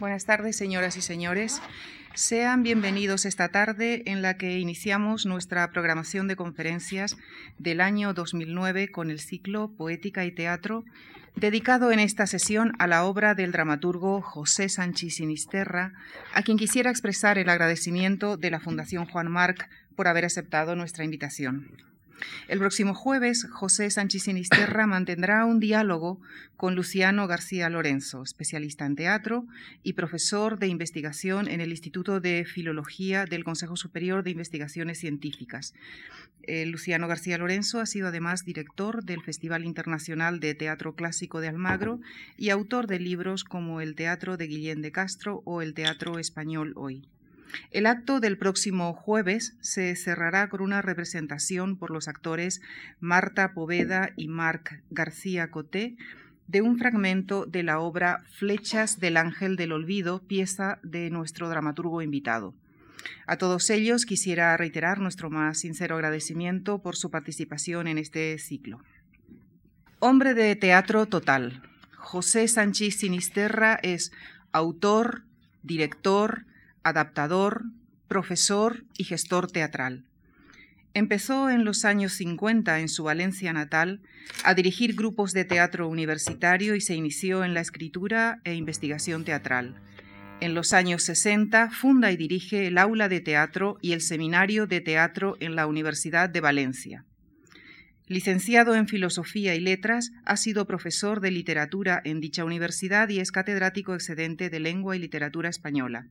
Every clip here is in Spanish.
Buenas tardes, señoras y señores. Sean bienvenidos esta tarde en la que iniciamos nuestra programación de conferencias del año 2009 con el ciclo Poética y Teatro, dedicado en esta sesión a la obra del dramaturgo José Sánchez Sinisterra, a quien quisiera expresar el agradecimiento de la Fundación Juan Marc por haber aceptado nuestra invitación. El próximo jueves, José Sánchez Sinisterra mantendrá un diálogo con Luciano García Lorenzo, especialista en teatro y profesor de investigación en el Instituto de Filología del Consejo Superior de Investigaciones Científicas. Eh, Luciano García Lorenzo ha sido además director del Festival Internacional de Teatro Clásico de Almagro y autor de libros como El Teatro de Guillén de Castro o El Teatro Español Hoy. El acto del próximo jueves se cerrará con una representación por los actores Marta Poveda y Marc García Coté de un fragmento de la obra Flechas del Ángel del Olvido, pieza de nuestro dramaturgo invitado. A todos ellos quisiera reiterar nuestro más sincero agradecimiento por su participación en este ciclo. Hombre de teatro total. José Sánchez Sinisterra es autor, director, adaptador, profesor y gestor teatral. Empezó en los años 50 en su Valencia natal a dirigir grupos de teatro universitario y se inició en la escritura e investigación teatral. En los años 60 funda y dirige el Aula de Teatro y el Seminario de Teatro en la Universidad de Valencia. Licenciado en Filosofía y Letras, ha sido profesor de literatura en dicha universidad y es catedrático excedente de Lengua y Literatura Española.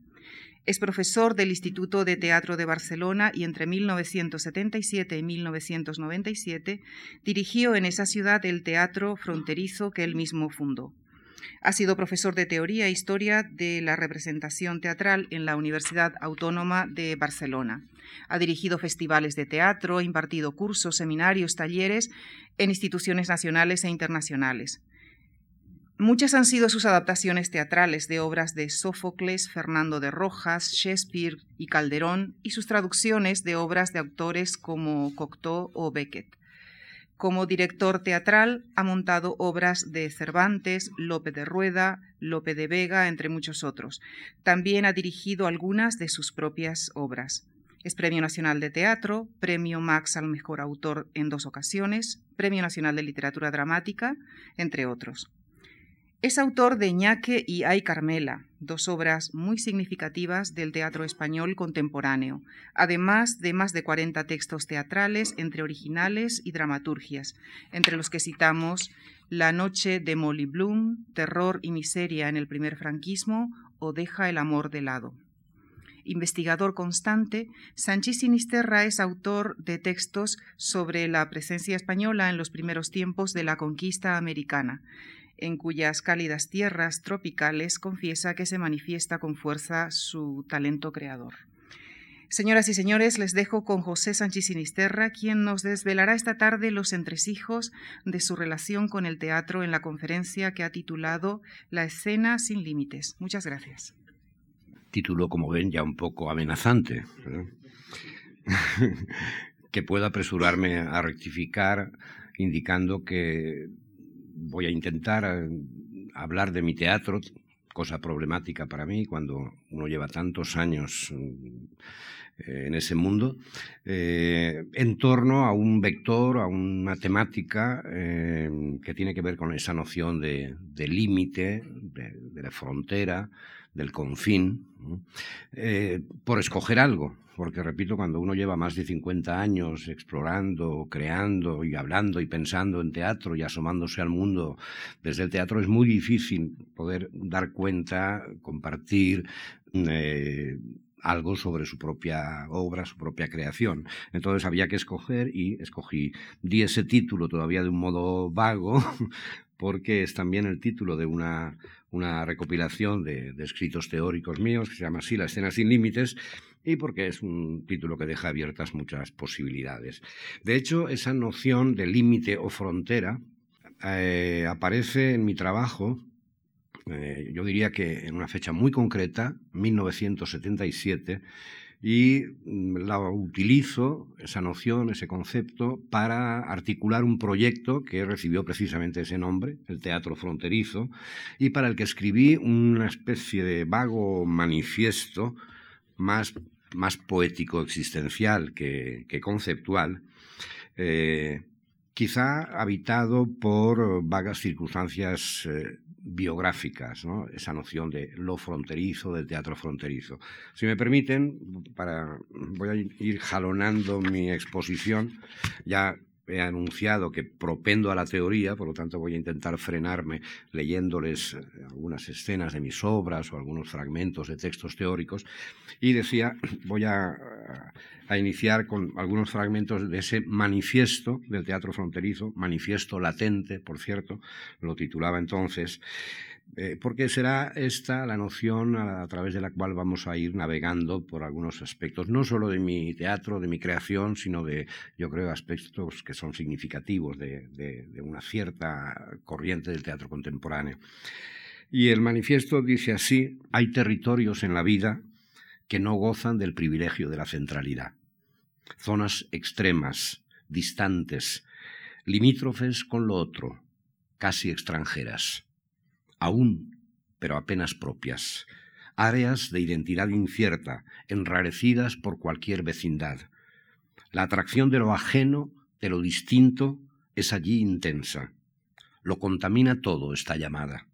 Es profesor del Instituto de Teatro de Barcelona y entre 1977 y 1997 dirigió en esa ciudad el teatro fronterizo que él mismo fundó. Ha sido profesor de Teoría e Historia de la Representación Teatral en la Universidad Autónoma de Barcelona. Ha dirigido festivales de teatro, impartido cursos, seminarios, talleres en instituciones nacionales e internacionales. Muchas han sido sus adaptaciones teatrales de obras de Sófocles, Fernando de Rojas, Shakespeare y Calderón y sus traducciones de obras de autores como Cocteau o Beckett. Como director teatral ha montado obras de Cervantes, Lope de Rueda, Lope de Vega, entre muchos otros. También ha dirigido algunas de sus propias obras. Es Premio Nacional de Teatro, Premio Max al Mejor Autor en dos ocasiones, Premio Nacional de Literatura Dramática, entre otros. Es autor de Ñaque y Ay Carmela, dos obras muy significativas del teatro español contemporáneo, además de más de 40 textos teatrales entre originales y dramaturgias, entre los que citamos La noche de Molly Bloom, Terror y miseria en el primer franquismo o Deja el amor de lado. Investigador constante, Sánchez Sinisterra es autor de textos sobre la presencia española en los primeros tiempos de la conquista americana en cuyas cálidas tierras tropicales confiesa que se manifiesta con fuerza su talento creador. Señoras y señores, les dejo con José Sánchez Sinisterra, quien nos desvelará esta tarde los entresijos de su relación con el teatro en la conferencia que ha titulado La escena sin límites. Muchas gracias. Título, como ven, ya un poco amenazante. que puedo apresurarme a rectificar indicando que voy a intentar eh, hablar de mi teatro, cosa problemática para mí cuando uno lleva tantos años eh, en ese mundo, eh, en torno a un vector, a una temática que tiene que ver con esa noción de, límite, de, la frontera, del confín, por escoger algo porque repito, cuando uno lleva más de 50 años explorando, creando y hablando y pensando en teatro y asomándose al mundo desde el teatro, es muy difícil poder dar cuenta, compartir. Eh, algo sobre su propia obra, su propia creación. Entonces había que escoger y escogí. Di ese título todavía de un modo vago, porque es también el título de una, una recopilación de, escritos teóricos míos que se llama así La escena sin límites y porque es un título que deja abiertas muchas posibilidades. De hecho, esa noción de límite o frontera eh, aparece en mi trabajo, eh, yo diría que en una fecha muy concreta, 1977, y mm, la utilizo, esa noción, ese concepto, para articular un proyecto que recibió precisamente ese nombre, el Teatro Fronterizo, y para el que escribí una especie de vago manifiesto más, más poético existencial que, conceptual, eh, quizá habitado por vagas circunstancias eh, biográficas, esa noción de lo fronterizo, del teatro fronterizo. Si me permiten, para, voy a ir jalonando mi exposición, ya he anunciado que propendo a la teoría, por lo tanto voy a intentar frenarme leyéndoles eh, algunas escenas de mis obras o algunos fragmentos de textos teóricos, y decía, voy a, a iniciar con algunos fragmentos de ese manifiesto del teatro fronterizo, manifiesto latente, por cierto, lo titulaba entonces, eh, porque será esta la noción a, través de la cual vamos a ir navegando por algunos aspectos, no solo de mi teatro, de mi creación, sino de, yo creo, aspectos que son significativos de, de una cierta corriente del teatro contemporáneo. Y el manifiesto dice así, hay territorios en la vida que no gozan del privilegio de la centralidad. Zonas extremas, distantes, limítrofes con lo otro, casi extranjeras, aún, pero apenas propias, áreas de identidad incierta, enrarecidas por cualquier vecindad. La atracción de lo ajeno, de lo distinto, es allí intensa. Lo contamina todo esta llamada.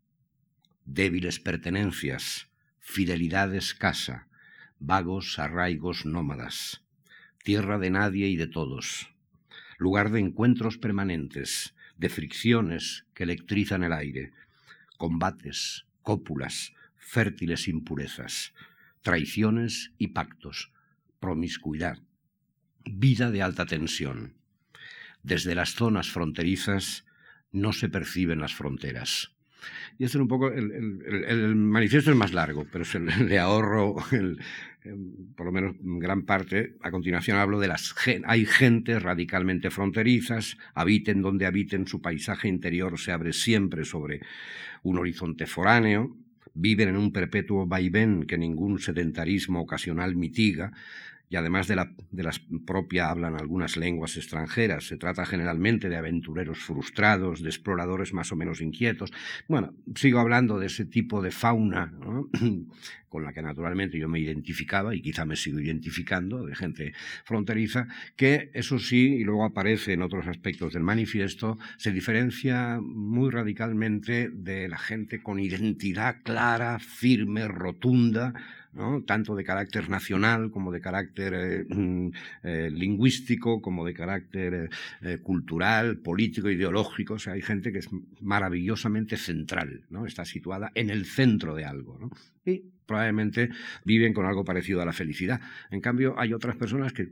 Débiles pertenencias, fidelidad escasa, vagos arraigos nómadas, tierra de nadie y de todos, lugar de encuentros permanentes, de fricciones que electrizan el aire, combates, cópulas, fértiles impurezas, traiciones y pactos, promiscuidad, vida de alta tensión. Desde las zonas fronterizas no se perciben las fronteras. Y es un poco, el, manifiesto es más largo, pero se le, ahorro por lo menos gran parte. A continuación hablo de las... Hay gentes radicalmente fronterizas, habiten donde habiten, su paisaje interior se abre siempre sobre un horizonte foráneo, viven en un perpetuo vaivén que ningún sedentarismo ocasional mitiga, y además de la, de propia hablan algunas lenguas extranjeras. Se trata generalmente de aventureros frustrados, de exploradores más o menos inquietos. Bueno, sigo hablando de ese tipo de fauna con la que naturalmente yo me identificaba y quizá me sigo identificando, de gente fronteriza, que eso sí, y luego aparece en otros aspectos del manifiesto, se diferencia muy radicalmente de la gente con identidad clara, firme, rotunda, tanto de carácter nacional como de carácter eh, mm, eh, lingüístico, como de carácter eh, cultural, político, ideológico. O sea, hay gente que es maravillosamente central, ¿no? está situada en el centro de algo. Y probablemente viven con algo parecido a la felicidad. En cambio, hay otras personas que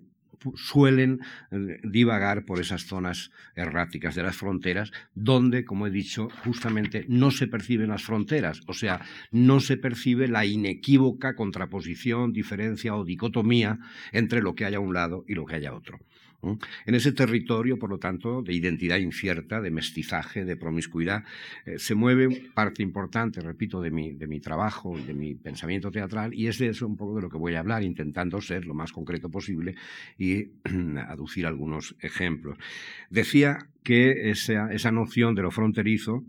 suelen eh, divagar por esas zonas erráticas de las fronteras, donde, como he dicho, justamente no se perciben las fronteras, o sea, no se percibe la inequívoca contraposición, diferencia o dicotomía entre lo que hay a un lado y lo que hay a otro. En ese territorio, por lo tanto, de identidad incierta, de mestizaje, de promiscuidad, eh, se mueve parte importante, repito, de mi, de mi trabajo, de mi pensamiento teatral, y es de eso un poco de lo que voy a hablar, intentando ser lo más concreto posible y aducir algunos ejemplos. Decía que esa, noción de lo fronterizo,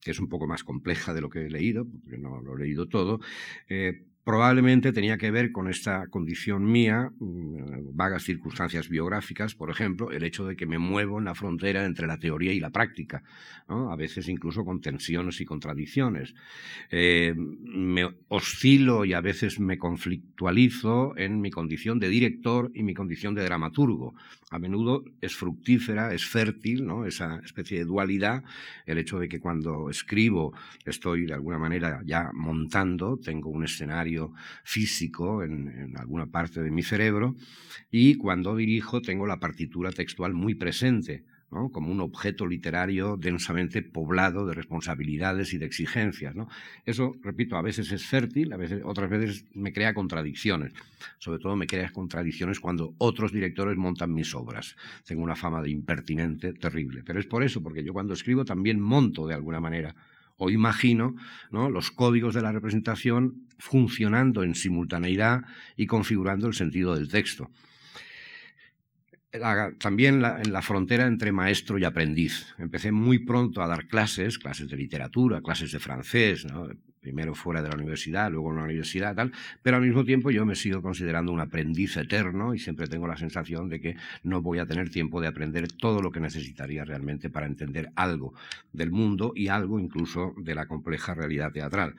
que es un poco más compleja de lo que he leído, porque no lo he leído todo, eh, probablemente tenía que ver con esta condición mía, mm, vagas circunstancias biográficas, por ejemplo, el hecho de que me muevo en la frontera entre la teoría y la práctica, a veces incluso con tensiones y contradicciones. Eh, me oscilo y a veces me conflictualizo en mi condición de director y mi condición de dramaturgo. A menudo es fructífera, es fértil, ¿no? esa especie de dualidad, el hecho de que cuando escribo estoy de alguna manera ya montando, tengo un escenario físico en, alguna parte de mi cerebro y cuando dirijo tengo la partitura textual muy presente. como un objeto literario densamente poblado de responsabilidades y de exigencias. Eso, repito, a veces es fértil, a veces, otras veces me crea contradicciones. Sobre todo me crea contradicciones cuando otros directores montan mis obras. Tengo una fama de impertinente terrible. Pero es por eso, porque yo cuando escribo también monto de alguna manera o imagino los códigos de la representación funcionando en simultaneidad y configurando el sentido del texto también en la frontera entre maestro y aprendiz. Empecé muy pronto a dar clases, clases de literatura, clases de francés, primero fuera de la universidad, luego en la universidad, tal, pero al mismo tiempo yo me sigo considerando un aprendiz eterno y siempre tengo la sensación de que no voy a tener tiempo de aprender todo lo que necesitaría realmente para entender algo del mundo y algo incluso de la compleja realidad teatral.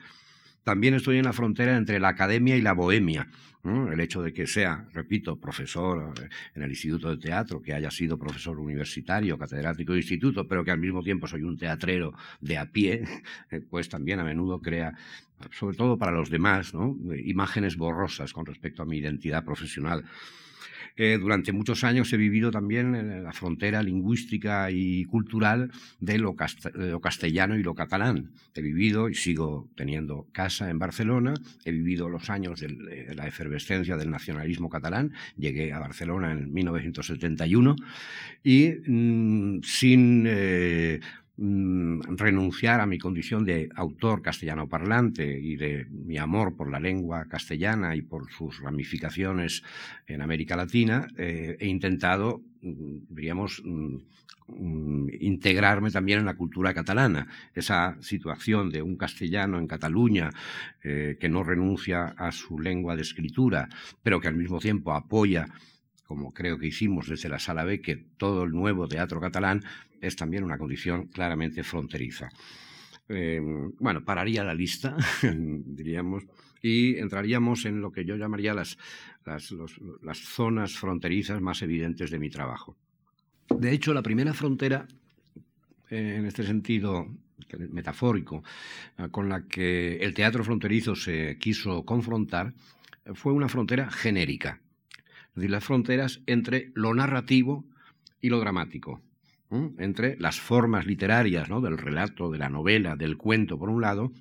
También estoy en la frontera entre la academia y la bohemia. El hecho de que sea, repito, profesor eh, en el Instituto de Teatro, que haya sido profesor universitario, catedrático de instituto, pero que al mismo tiempo soy un teatrero de a pie, eh, pues también a menudo crea, sobre todo para los demás, imágenes borrosas con respecto a mi identidad profesional durante muchos años he vivido también en la frontera lingüística y cultural de lo, castellano y lo catalán. He vivido y sigo teniendo casa en Barcelona, he vivido los años de la efervescencia del nacionalismo catalán, llegué a Barcelona en 1971 y mm, sin... Eh, Mm, renunciar a mi condición de autor castellano parlante y de mi amor por la lengua castellana y por sus ramificaciones en América Latina, eh, he intentado, mm, diríamos, mm, integrarme también en la cultura catalana. Esa situación de un castellano en Cataluña eh, que no renuncia a su lengua de escritura, pero que al mismo tiempo apoya como creo que hicimos desde la Sala B, que todo el nuevo teatro catalán es también una condición claramente fronteriza. Em, bueno, pararía la lista, diríamos, y entraríamos en lo que yo llamaría las, las, zonas fronterizas más evidentes de mi trabajo. De hecho, la primera frontera, eh, en este sentido metafórico, eh, con la que el teatro fronterizo se quiso confrontar, fue una frontera genérica, es decir, las fronteras entre lo narrativo y lo dramático entre las formas literarias ¿no? del relato, de la novela, del cuento, por un lado,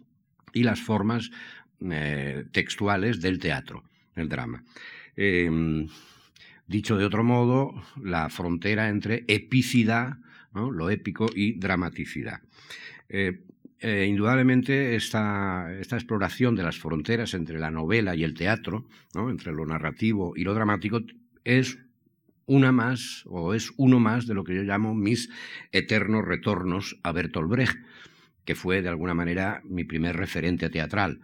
y las formas eh, textuales del teatro, el drama. Em, dicho de otro modo, la frontera entre epicidad, lo épico, y dramaticidad. Eh, eh, indudablemente esta, exploración de las fronteras entre la novela y el teatro, entre lo narrativo y lo dramático, es una más, o es uno más de lo que yo llamo mis eternos retornos a Bertolt Brecht, que fue de alguna manera mi primer referente teatral,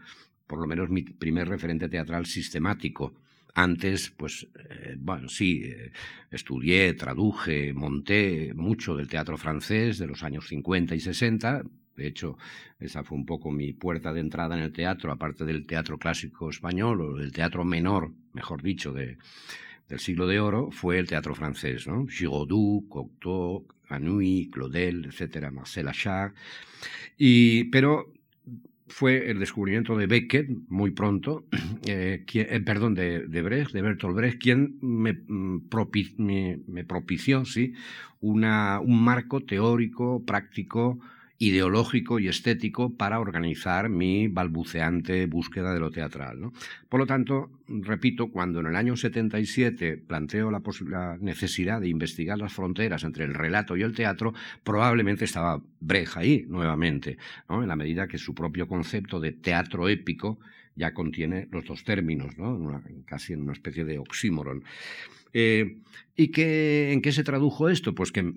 por lo menos mi primer referente teatral sistemático. Antes, pues, eh, bueno, sí, eh, estudié, traduje, monté mucho del teatro francés de los años 50 y 60. De hecho, esa fue un poco mi puerta de entrada en el teatro, aparte del teatro clásico español o del teatro menor, mejor dicho, de, del siglo de oro fue el teatro francés, ¿no? Giraudoux, Cocteau, Anouilh, Claudel, etcétera, Marcel Achard. Y, pero fue el descubrimiento de Beckett muy pronto, eh, eh, perdón, de, Brecht, de Bertolt Brecht, quien me, mm, me, propició ¿sí? Una, un marco teórico, práctico, ideológico y estético para organizar mi balbuceante búsqueda de lo teatral. Por lo tanto, repito, cuando en el año 77 planteo la, necesidad de investigar las fronteras entre el relato y el teatro, probablemente estaba Breja ahí nuevamente, en la medida que su propio concepto de teatro épico ya contiene los dos términos, casi en una especie de oxímoron. Eh, ¿Y qué, en qué se tradujo esto? Pues que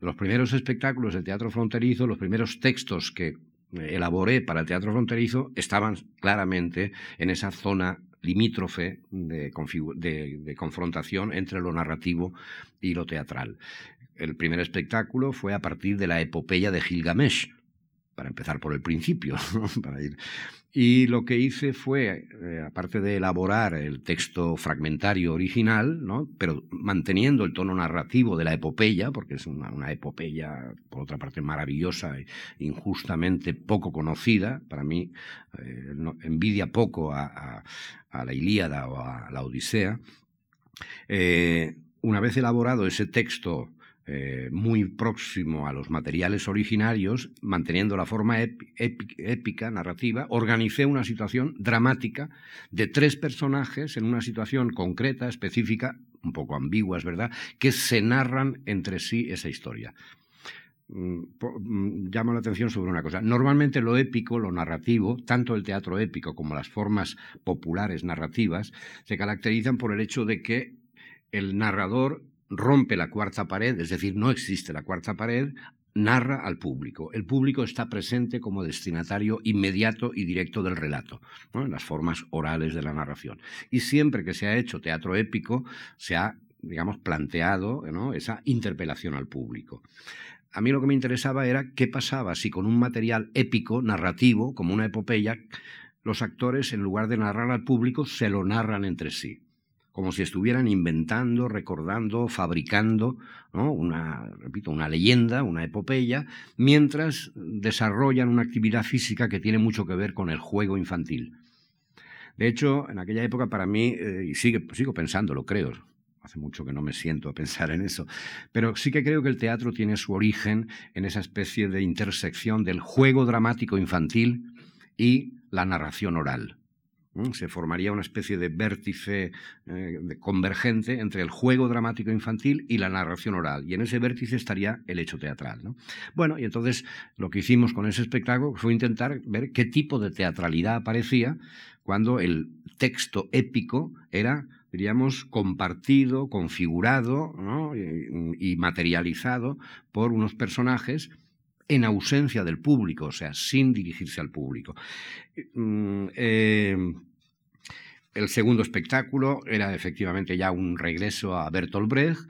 los primeros espectáculos del teatro fronterizo, los primeros textos que elaboré para el teatro fronterizo estaban claramente en esa zona limítrofe de, confrontación entre lo narrativo y lo teatral. El primer espectáculo fue a partir de la epopeya de Gilgamesh, para empezar por el principio, para ir y lo que hice fue, eh, aparte de elaborar el texto fragmentario original, ¿no? pero manteniendo el tono narrativo de la epopeya, porque es una, epopeya, por otra parte, maravillosa e injustamente poco conocida, para mí eh, envidia poco a, la Ilíada o a la Odisea, eh, una vez elaborado ese texto eh, muy próximo a los materiales originarios, manteniendo la forma épica, narrativa, organicé una situación dramática de tres personajes en una situación concreta, específica, un poco ambigua, es verdad, que se narran entre sí esa historia. mm, mm, llamo la atención sobre una cosa. Normalmente lo épico, lo narrativo, tanto el teatro épico como las formas populares narrativas, se caracterizan por el hecho de que el narrador rompe la cuarta pared, es decir, no existe la cuarta pared, narra al público. El público está presente como destinatario inmediato y directo del relato, en las formas orales de la narración. Y siempre que se ha hecho teatro épico, se ha, digamos, planteado esa interpelación al público. A mí lo que me interesaba era qué pasaba si con un material épico, narrativo, como una epopeya, los actores, en lugar de narrar al público, se lo narran entre sí como si estuvieran inventando, recordando, fabricando una, repito, una leyenda, una epopeya, mientras desarrollan una actividad física que tiene mucho que ver con el juego infantil. De hecho, en aquella época para mí, eh, y sigo pensándolo, creo, hace mucho que no me siento a pensar en eso, pero sí que creo que el teatro tiene su origen en esa especie de intersección del juego dramático infantil y la narración oral. Se formaría una especie de vértice eh, convergente entre el juego dramático infantil y la narración oral. Y en ese vértice estaría el hecho teatral. Bueno, y entonces lo que hicimos con ese espectáculo fue intentar ver qué tipo de teatralidad aparecía cuando el texto épico era diríamos, compartido, configurado y, materializado por unos personajes en ausencia del público, o sea, sin dirigirse al público. Mm, eh, el segundo espectáculo era efectivamente ya un regreso a Bertolt Brecht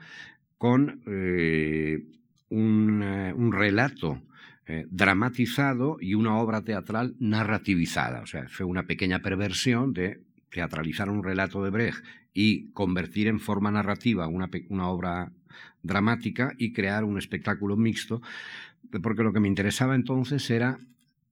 con eh, un, eh, un, relato dramatizado y una obra teatral narrativizada. O sea, fue una pequeña perversión de teatralizar un relato de Brecht y convertir en forma narrativa una obra dramática y crear un espectáculo mixto porque lo que me interesaba entonces era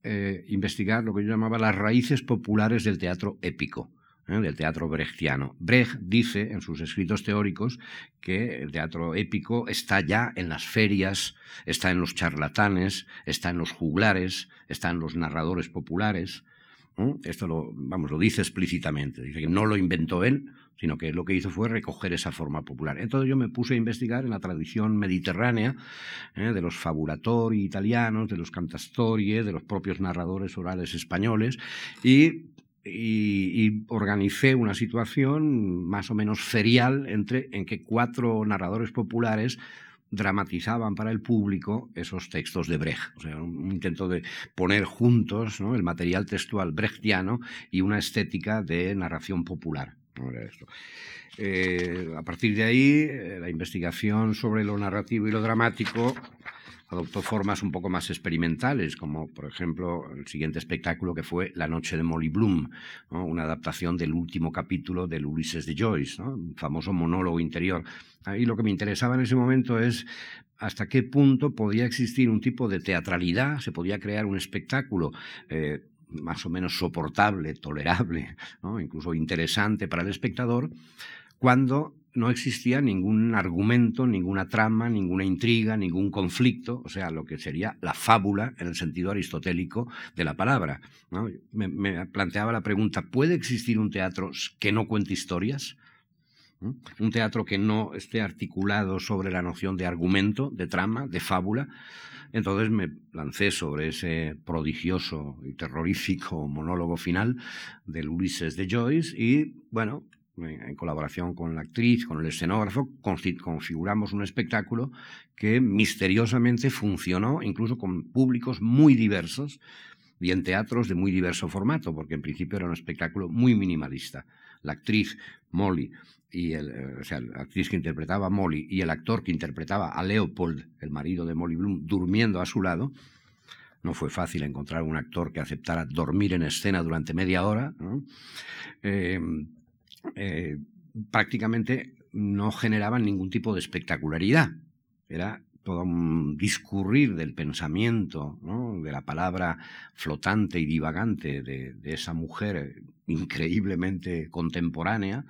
eh, investigar lo que yo llamaba las raíces populares del teatro épico, ¿eh? del teatro brechtiano. Brecht dice en sus escritos teóricos que el teatro épico está ya en las ferias, está en los charlatanes, está en los juglares, está en los narradores populares. Esto lo, vamos, lo dice explícitamente, dice que no lo inventó él, sino que lo que hizo fue recoger esa forma popular. Entonces yo me puse a investigar en la tradición mediterránea ¿eh? de los fabulatori italianos, de los cantastorie, de los propios narradores orales españoles y y, organicé una situación más o menos ferial entre, en que cuatro narradores populares dramatizaban para el público esos textos de Brecht. O sea, un intento de poner juntos el material textual brechtiano y una estética de narración popular. Eh, a partir de ahí, eh, la investigación sobre lo narrativo y lo dramático adoptó formas un poco más experimentales, como por ejemplo el siguiente espectáculo que fue La Noche de Molly Bloom, una adaptación del último capítulo del Ulises de Joyce, un famoso monólogo interior. Ahí lo que me interesaba en ese momento es hasta qué punto podía existir un tipo de teatralidad, se podía crear un espectáculo eh, más o menos soportable, tolerable, incluso interesante para el espectador, cuando no existía ningún argumento, ninguna trama, ninguna intriga, ningún conflicto, o sea, lo que sería la fábula en el sentido aristotélico de la palabra. Me, planteaba la pregunta, ¿puede existir un teatro que no cuente historias? Un teatro que no esté articulado sobre la noción de argumento, de trama, de fábula. Entonces me lancé sobre ese prodigioso y terrorífico monólogo final del Ulises de Joyce y, bueno, en colaboración con la actriz, con el escenógrafo, configuramos un espectáculo que misteriosamente funcionó incluso con públicos muy diversos y en teatros de muy diverso formato, porque en principio era un espectáculo muy minimalista. La actriz Molly y el, eh, o sea, la actriz que interpretaba Molly y el actor que interpretaba a Leopold, el marido de Molly Bloom, durmiendo a su lado. No fue fácil encontrar un actor que aceptara dormir en escena durante media hora. Eh, eh, prácticamente no generaban ningún tipo de espectacularidad. Era todo un discurrir del pensamiento, de la palabra flotante y divagante de, esa mujer increíblemente contemporánea,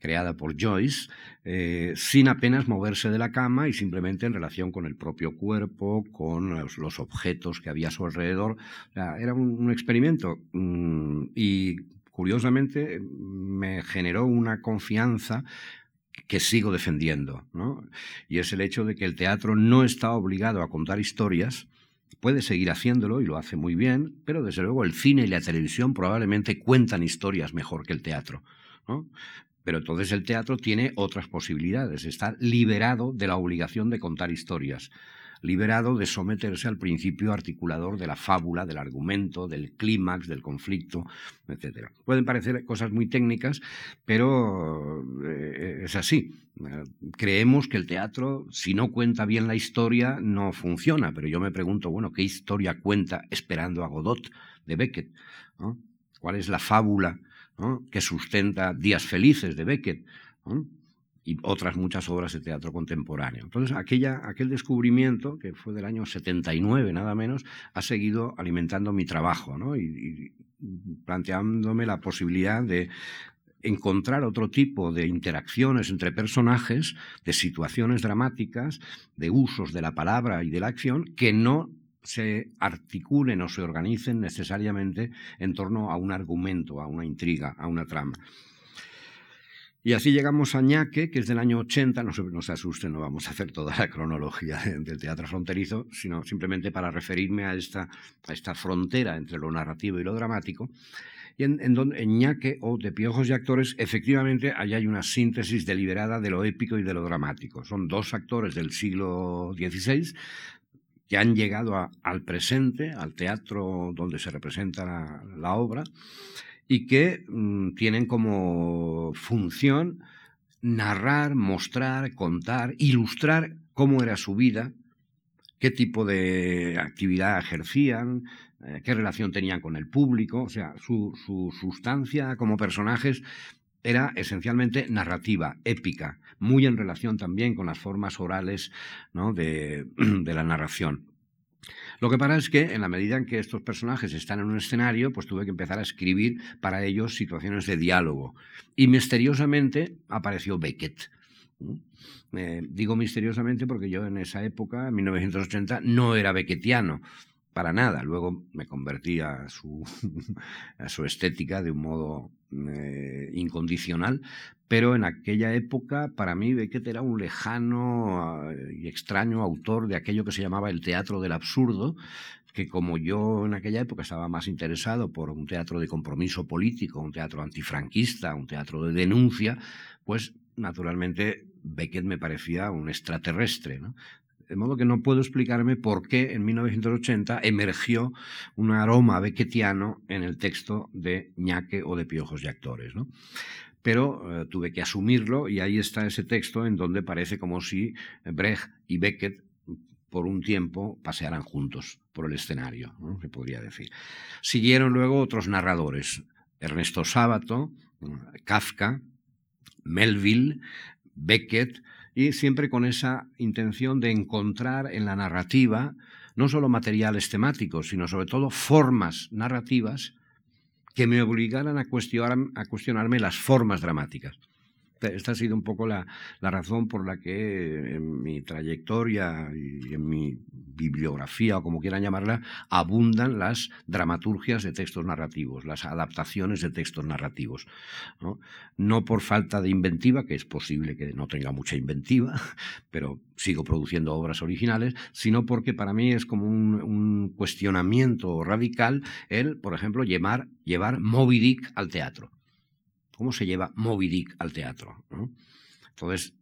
creada por Joyce, eh, sin apenas moverse de la cama y simplemente en relación con el propio cuerpo, con los, objetos que había a su alrededor. era un, experimento mm, y curiosamente me generó una confianza que sigo defendiendo, ¿no? y es el hecho de que el teatro no está obligado a contar historias, puede seguir haciéndolo y lo hace muy bien, pero desde luego el cine y la televisión probablemente cuentan historias mejor que el teatro. ¿no? Pero entonces el teatro tiene otras posibilidades, está liberado de la obligación de contar historias liberado de someterse al principio articulador de la fábula, del argumento, del clímax, del conflicto, etc. Pueden parecer cosas muy técnicas, pero eh, es así. Creemos que el teatro, si no cuenta bien la historia, no funciona, pero yo me pregunto, bueno, ¿qué historia cuenta esperando a Godot de Beckett? ¿Cuál es la fábula que sustenta Días Felices de Beckett? Y otras muchas obras de teatro contemporáneo. Entonces, aquella, aquel descubrimiento, que fue del año 79 nada menos, ha seguido alimentando mi trabajo ¿no? y, planteándome la posibilidad de encontrar otro tipo de interacciones entre personajes, de situaciones dramáticas, de usos de la palabra y de la acción que no se articulen o se organicen necesariamente en torno a un argumento, a una intriga, a una trama. Y así llegamos a Ñaque, que es del año 80, no no se asusten, no vamos a hacer toda la cronología del teatro fronterizo, sino simplemente para referirme a esta, a esta frontera entre lo narrativo y lo dramático. Y en, en, Ñaque o de Piojos y Actores, efectivamente, allá hay una síntesis deliberada de lo épico y de lo dramático. Son dos actores del siglo XVI que han llegado al presente, al teatro donde se representa la, la obra, y que mm, tienen como función narrar, mostrar, contar, ilustrar cómo era su vida, qué tipo de actividad ejercían, eh, qué relación tenían con el público, o sea, su, sustancia como personajes era esencialmente narrativa, épica, muy en relación también con las formas orales de la narración. Lo que pasa es que en la medida en que estos personajes están en un escenario, pues tuve que empezar a escribir para ellos situaciones de diálogo. Y misteriosamente apareció Beckett. Eh, digo misteriosamente porque yo en esa época, en 1980, no era beckettiano para nada. Luego me convertí a su, a su estética de un modo eh, incondicional, pero en aquella época para mí Beckett era un lejano eh, y extraño autor de aquello que se llamaba el teatro del absurdo, que como yo en aquella época estaba más interesado por un teatro de compromiso político, un teatro antifranquista, un teatro de denuncia, pues naturalmente Beckett me parecía un extraterrestre. ¿no? De modo que no puedo explicarme por qué en 1980 emergió un aroma beckettiano en el texto de Ñaque o de Piojos y Actores. ¿no? Pero eh, tuve que asumirlo y ahí está ese texto en donde parece como si Brecht y Beckett por un tiempo pasearan juntos por el escenario, ¿no? se podría decir. Siguieron luego otros narradores, Ernesto Sábato, Kafka, Melville, Beckett, y siempre con esa intención de encontrar en la narrativa no solo materiales temáticos, sino sobre todo formas narrativas que me obligaran a, a cuestionarme las formas dramáticas. Esta ha sido un poco la, razón por la que en mi trayectoria y en mi bibliografía, o como quieran llamarla, abundan las dramaturgias de textos narrativos, las adaptaciones de textos narrativos. No, por falta de inventiva, que es posible que no tenga mucha inventiva, pero sigo produciendo obras originales, sino porque para mí es como un, cuestionamiento radical el, por ejemplo, llevar, llevar Moby Dick al teatro cómo se lleva Moby Dick al teatro. Entonces,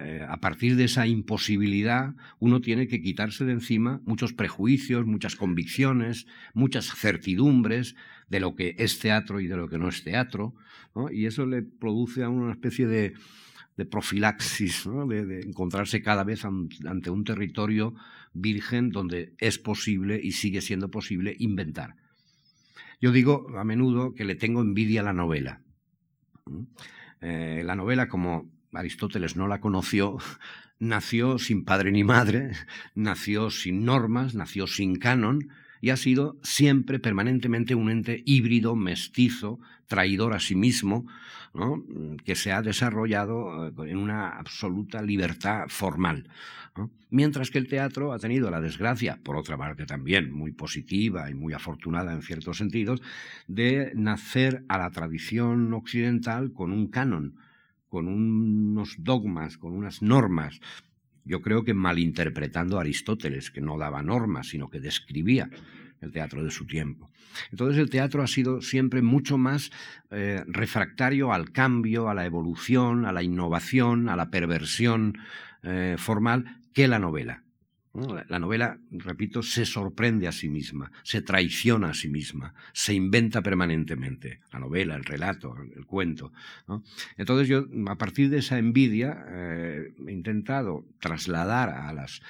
eh, a partir de esa imposibilidad, uno tiene que quitarse de encima muchos prejuicios, muchas convicciones, muchas certidumbres de lo que es teatro y de lo que no es teatro, y eso le produce a una especie de, profilaxis, de, encontrarse cada vez ante un territorio virgen donde es posible y sigue siendo posible inventar. Yo digo a menudo que le tengo envidia a la novela. Eh, la novela, como Aristóteles no la conoció, nació sin padre ni madre, nació sin normas, nació sin canon y ha sido siempre, permanentemente, un ente híbrido, mestizo, traidor a sí mismo, que se ha desarrollado eh, en una absoluta libertad formal. Mientras que el teatro ha tenido la desgracia, por otra parte también muy positiva y muy afortunada en ciertos sentidos, de nacer a la tradición occidental con un canon, con unos dogmas, con unas normas, yo creo que malinterpretando a Aristóteles, que no daba normas, sino que describía el teatro de su tiempo. Entonces el teatro ha sido siempre mucho más eh, refractario al cambio, a la evolución, a la innovación, a la perversión eh, formal que la novela. La novela, repito, se sorprende a sí misma, se traiciona a sí misma, se inventa permanentemente. La novela, el relato, el cuento. Entonces yo, a partir de esa envidia, eh, he intentado trasladar a las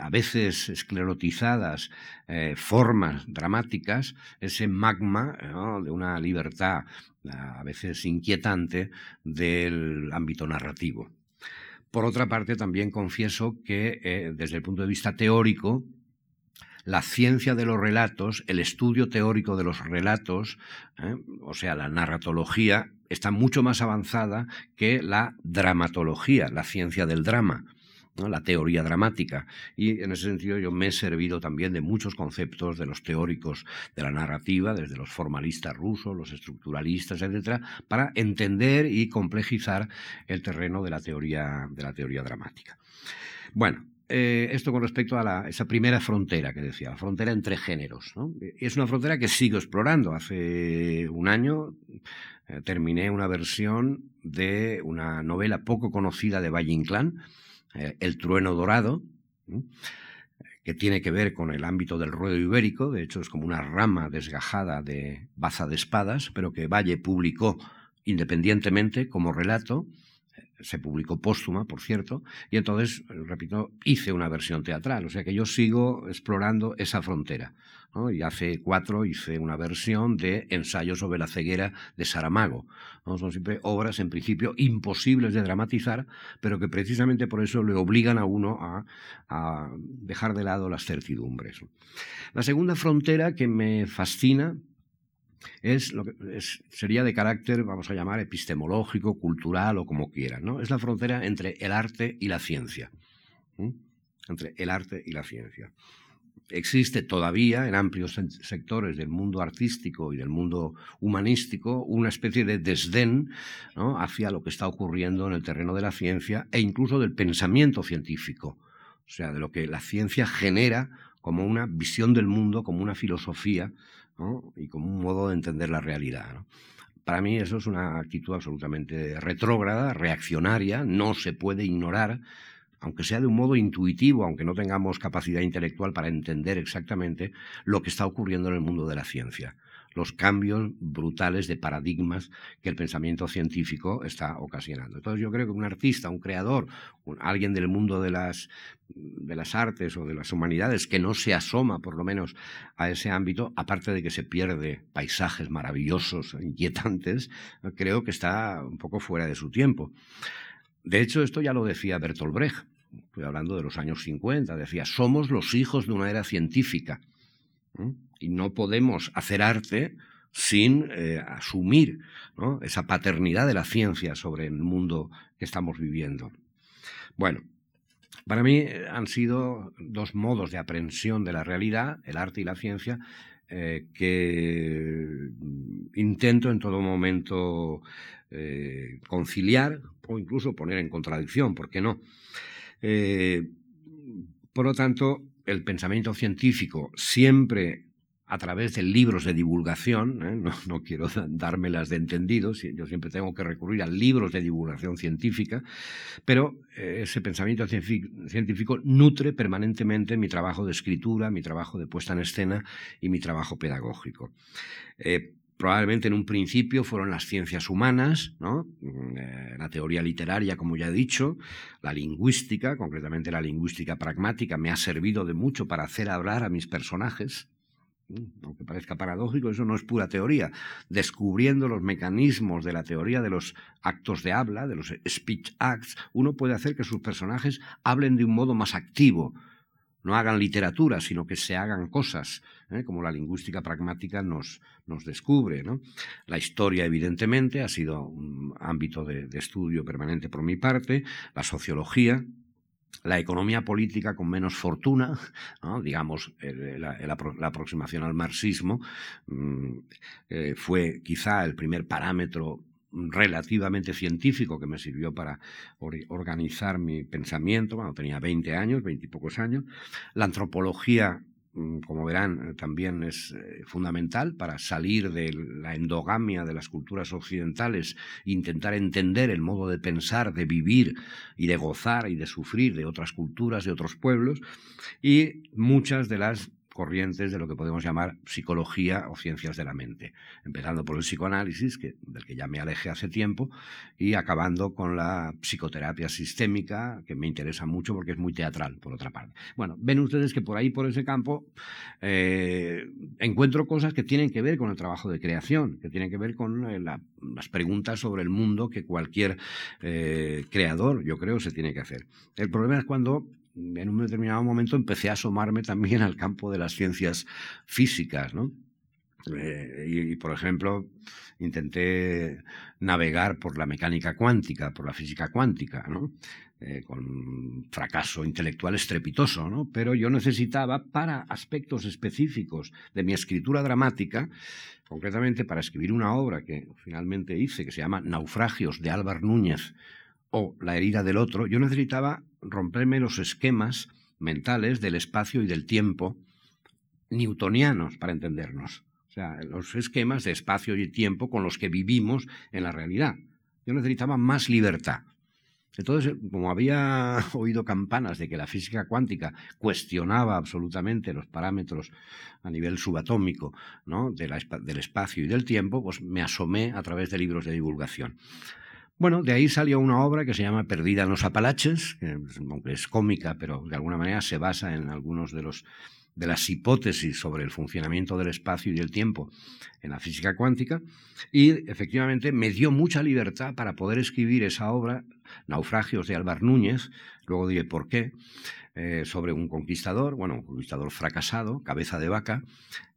a veces esclerotizadas eh, formas dramáticas, ese magma de una libertad a veces inquietante del ámbito narrativo. Por otra parte, también confieso que eh, desde el punto de vista teórico, la ciencia de los relatos, el estudio teórico de los relatos, eh, o sea, la narratología, está mucho más avanzada que la dramatología, la ciencia del drama la teoría dramática. Y en ese sentido yo me he servido también de muchos conceptos de los teóricos de la narrativa, desde los formalistas rusos, los estructuralistas, etcétera, para entender y complejizar el terreno de la teoría, de la teoría dramática. Bueno, eh, esto con respecto a esa primera frontera que decía, la frontera entre géneros. Es una frontera que sigo explorando. Hace un año eh, terminé una versión de una novela poco conocida de Valle Inclán, eh, el trueno dorado, que tiene que ver con el ámbito del ruedo ibérico, de hecho es como una rama desgajada de Baza de Espadas, pero que Valle publicó independientemente como relato, se publicó póstuma, por cierto, y entonces, repito, hice una versión teatral, o sea que yo sigo explorando esa frontera. Y hace cuatro hice una versión de Ensayo sobre la ceguera de Saramago. Son siempre obras, en principio, imposibles de dramatizar, pero que precisamente por eso le obligan a uno a, dejar de lado las certidumbres. La segunda frontera que me fascina es lo que sería de carácter, vamos a llamar, epistemológico, cultural o como quieran. ¿no? Es la frontera entre el arte y la ciencia. Entre el arte y la ciencia existe todavía en amplios sectores del mundo artístico y del mundo humanístico una especie de desdén hacia lo que está ocurriendo en el terreno de la ciencia e incluso del pensamiento científico, o sea, de lo que la ciencia genera como una visión del mundo, como una filosofía y como un modo de entender la realidad. Para mí eso es una actitud absolutamente retrógrada, reaccionaria, no se puede ignorar aunque sea de un modo intuitivo, aunque no tengamos capacidad intelectual para entender exactamente lo que está ocurriendo en el mundo de la ciencia, los cambios brutales de paradigmas que el pensamiento científico está ocasionando. Entonces yo creo que un artista, un creador, alguien del mundo de las, de las artes o de las humanidades que no se asoma por lo menos a ese ámbito, aparte de que se pierde paisajes maravillosos, inquietantes, creo que está un poco fuera de su tiempo. De hecho, esto ya lo decía Bertolt Brecht estoy hablando de los años 50, decía, somos los hijos de una era científica y no podemos hacer arte sin eh, asumir esa paternidad de la ciencia sobre el mundo que estamos viviendo. Bueno, para mí eh, han sido dos modos de aprehensión de la realidad, el arte y la ciencia, eh, que intento en todo momento conciliar o incluso poner en contradicción, ¿por qué no? Por lo tanto, el pensamiento científico siempre a través de libros de divulgación, ¿eh? no, quiero dármelas de entendidos, yo siempre tengo que recurrir a libros de divulgación científica, pero eh, ese pensamiento científico nutre permanentemente mi trabajo de escritura, mi trabajo de puesta en escena y mi trabajo pedagógico probablemente en un principio fueron las ciencias humanas, ¿no? Mm, eh, la teoría literaria, como ya he dicho, la lingüística, concretamente la lingüística pragmática, me ha servido de mucho para hacer hablar a mis personajes. Aunque parezca paradójico, eso no es pura teoría. Descubriendo los mecanismos de la teoría de los actos de habla, de los speech acts, uno puede hacer que sus personajes hablen de un modo más activo, no hagan literatura, sino que se hagan cosas, ¿eh? como la lingüística pragmática nos descubre. La historia, evidentemente, ha sido un ámbito de, estudio permanente por mi parte, la sociología, la economía política con menos fortuna, digamos, la, aproximación al marxismo, mm, eh, fue quizá el primer parámetro relativamente científico que me sirvió para organizar mi pensamiento cuando tenía 20 años, 20 y pocos años. La antropología como verán, eh, también es eh, fundamental para salir de la endogamia de las culturas occidentales intentar entender el modo de pensar, de vivir y de gozar y de sufrir de otras culturas, de otros pueblos, y muchas de las corrientes de lo que podemos llamar psicología o ciencias de la mente, empezando por el psicoanálisis, que, del que ya me alejé hace tiempo, y acabando con la psicoterapia sistémica, que me interesa mucho porque es muy teatral, por otra parte. Bueno, ven ustedes que por ahí, por ese campo, eh, encuentro cosas que tienen que ver con el trabajo de creación, que tienen que ver con eh, las preguntas sobre el mundo que cualquier eh, creador, yo creo, se tiene que hacer. El problema es cuando en un determinado momento empecé a asomarme también al campo de las ciencias físicas, ¿no? Eh, y, por ejemplo, intenté navegar por la mecánica cuántica, por la física cuántica, ¿no? Eh, con fracaso intelectual estrepitoso, ¿no? Pero yo necesitaba, para aspectos específicos de mi escritura dramática, concretamente para escribir una obra que finalmente hice, que se llama Naufragios de Álvar Núñez, o La herida del otro, yo necesitaba romperme los esquemas mentales del espacio y del tiempo newtonianos para entendernos. O sea, los esquemas de espacio y tiempo con los que vivimos en la realidad. Yo necesitaba más libertad. Entonces, como había oído campanas de que la física cuántica cuestionaba absolutamente los parámetros a nivel subatómico ¿no? del espacio y del tiempo, pues me asomé a través de libros de divulgación. Bueno, de ahí salió una obra que se llama Perdida en los Apalaches, que aunque es cómica, pero de alguna manera se basa en algunos de los de las hipótesis sobre el funcionamiento del espacio y del tiempo en la física cuántica y efectivamente me dio mucha libertad para poder escribir esa obra, Naufragios de Álvar Núñez, luego diré por qué, eh, sobre un conquistador, bueno, un conquistador fracasado, cabeza de vaca,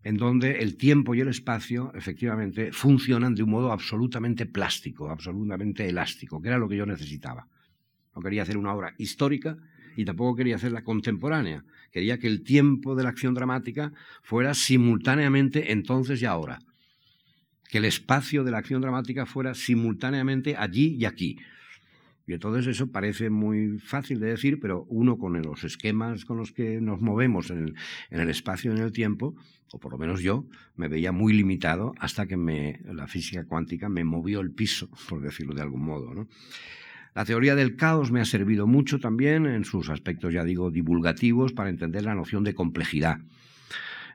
en donde el tiempo y el espacio efectivamente funcionan de un modo absolutamente plástico, absolutamente elástico, que era lo que yo necesitaba. No quería hacer una obra histórica y tampoco quería hacerla contemporánea. Quería que el tiempo de la acción dramática fuera simultáneamente entonces y ahora. Que el espacio de la acción dramática fuera simultáneamente allí y aquí. Y entonces eso parece muy fácil de decir, pero uno con los esquemas con los que nos movemos en el, espacio y en el tiempo, o por lo menos yo, me veía muy limitado hasta que me, la física cuántica me movió el piso, por decirlo de algún modo. La teoría del caos me ha servido mucho también en sus aspectos, ya digo, divulgativos para entender la noción de complejidad,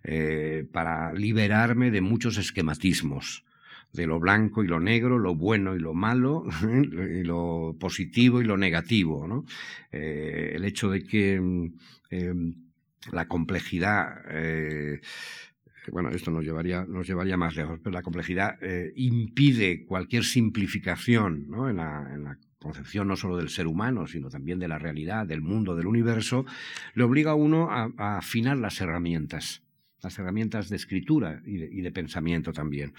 eh, para liberarme de muchos esquematismos de lo blanco y lo negro, lo bueno y lo malo, lo positivo y lo negativo. ¿no? Eh, el hecho de que mm, em, la complejidad, eh, bueno, esto nos llevaría, nos llevaría más lejos, pero la complejidad impide cualquier simplificación ¿no? en, la, en la concepción no solo del ser humano, sino también de la realidad, del mundo, del universo, le obliga a uno a afinar las herramientas las herramientas de escritura y de, pensamiento también.